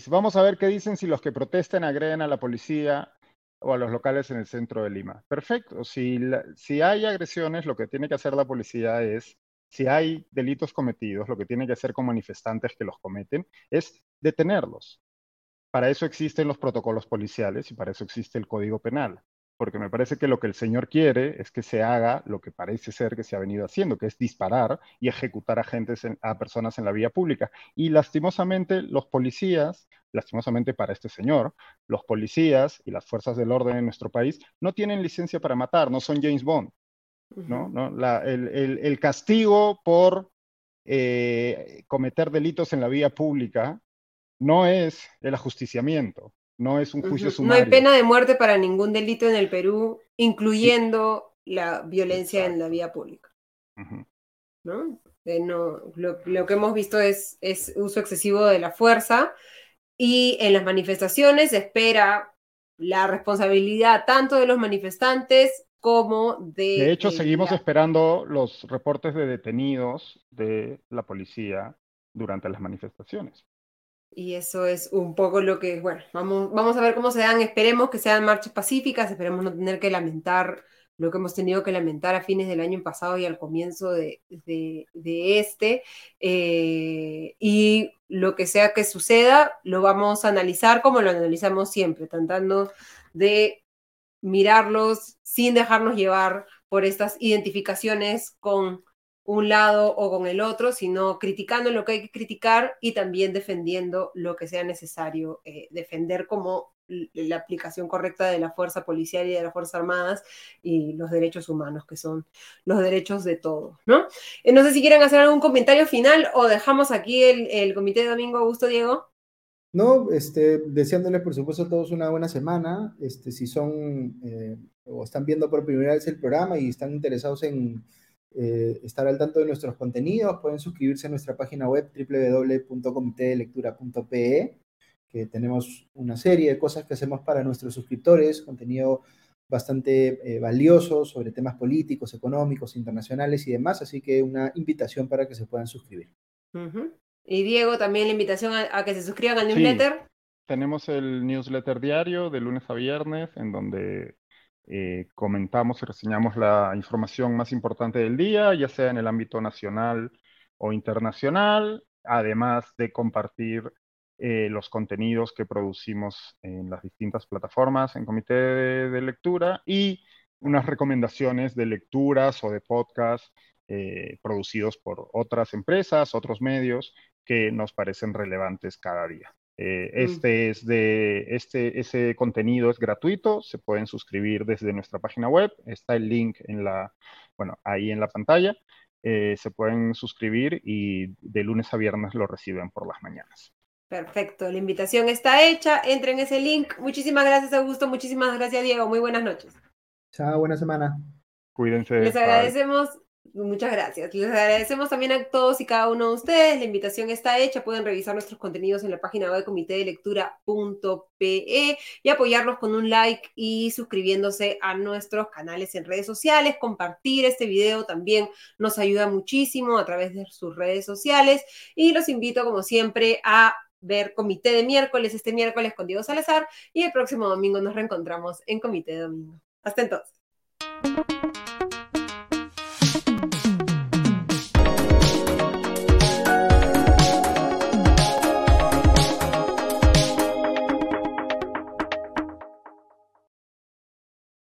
vamos a ver qué dicen si los que protesten agreden a la policía o a los locales en el centro de Lima. Perfecto, si, si hay agresiones, lo que tiene que hacer la policía es, si hay delitos cometidos, lo que tiene que hacer con manifestantes que los cometen es detenerlos. Para eso existen los protocolos policiales y para eso existe el Código Penal. porque me parece que lo que el señor quiere es que se haga lo que parece ser que se ha venido haciendo, que es disparar y ejecutar agentes a personas en la vía pública. Y lastimosamente los policías, lastimosamente para este señor, los policías y las fuerzas del orden en nuestro país no tienen licencia para matar, no son James Bond. ¿no? el, castigo por eh, cometer delitos en la vía pública no es el ajusticiamiento, no es un juicio sumario. No hay pena de muerte para ningún delito en el Perú, incluyendo la violencia en la vía pública. ¿No? Eh, no lo, que hemos visto es, es uso excesivo de la fuerza y en las manifestaciones se espera la responsabilidad tanto de los manifestantes como de... De hecho, seguimos esperando los reportes de detenidos de la policía durante las manifestaciones. Y eso es un poco lo que, bueno, vamos, vamos a ver cómo se dan, esperemos que sean marchas pacíficas, esperemos no tener que lamentar lo que hemos tenido que lamentar a fines del año pasado y al comienzo de, este. Eh, y lo que sea que suceda, lo vamos a analizar como lo analizamos siempre, tratando de mirarlos sin dejarnos llevar por estas identificaciones con un lado o con el otro, sino criticando lo que hay que criticar y también defendiendo lo que sea necesario eh, defender como la aplicación correcta de la fuerza policial y de las Fuerzas Armadas y los derechos humanos, que son los derechos de todos, ¿no? Eh, no sé si quieren hacer algún comentario final o dejamos aquí el, comité de domingo, Augusto Diego. No, este, deseándoles por supuesto a todos una buena semana. Este, si son eh, o están viendo por primera vez el programa y están interesados en eh, estar al tanto de nuestros contenidos, pueden suscribirse a nuestra página web www.comitedelectura.pe, que tenemos una serie de cosas que hacemos para nuestros suscriptores, contenido bastante eh, valioso sobre temas políticos, económicos, internacionales y demás, así que una invitación para que se puedan suscribir. Y Diego, también la invitación a, que se suscriban al newsletter. tenemos el newsletter diario de lunes a viernes, en donde eh, comentamos y reseñamos la información más importante del día, ya sea en el ámbito nacional o internacional, además de compartir eh, los contenidos que producimos en las distintas plataformas en comité de, lectura y unas recomendaciones de lecturas o de podcast eh, producidos por otras empresas, otros medios que nos parecen relevantes cada día. Eh, mm. este es de, este, ese contenido es gratuito, se pueden suscribir desde nuestra página web, está el link en la, bueno, ahí en la pantalla, eh, se pueden suscribir y de lunes a viernes lo reciben por las mañanas. Perfecto, la invitación está hecha, entren en ese link. Muchísimas gracias Augusto, muchísimas gracias Diego, muy buenas noches. Chao, buena semana. Cuídense. Les agradecemos Muchas gracias. Les agradecemos también a todos y cada uno de ustedes. La invitación está hecha. Pueden revisar nuestros contenidos en la página web comitedelectura.pe y apoyarnos con un like y suscribiéndose a nuestros canales en redes sociales. Compartir este video también nos ayuda muchísimo a través de sus redes sociales. Y los invito, como siempre, a ver Comité de miércoles este miércoles con Diego Salazar y el próximo domingo nos reencontramos en Comité de Domingo. Hasta entonces.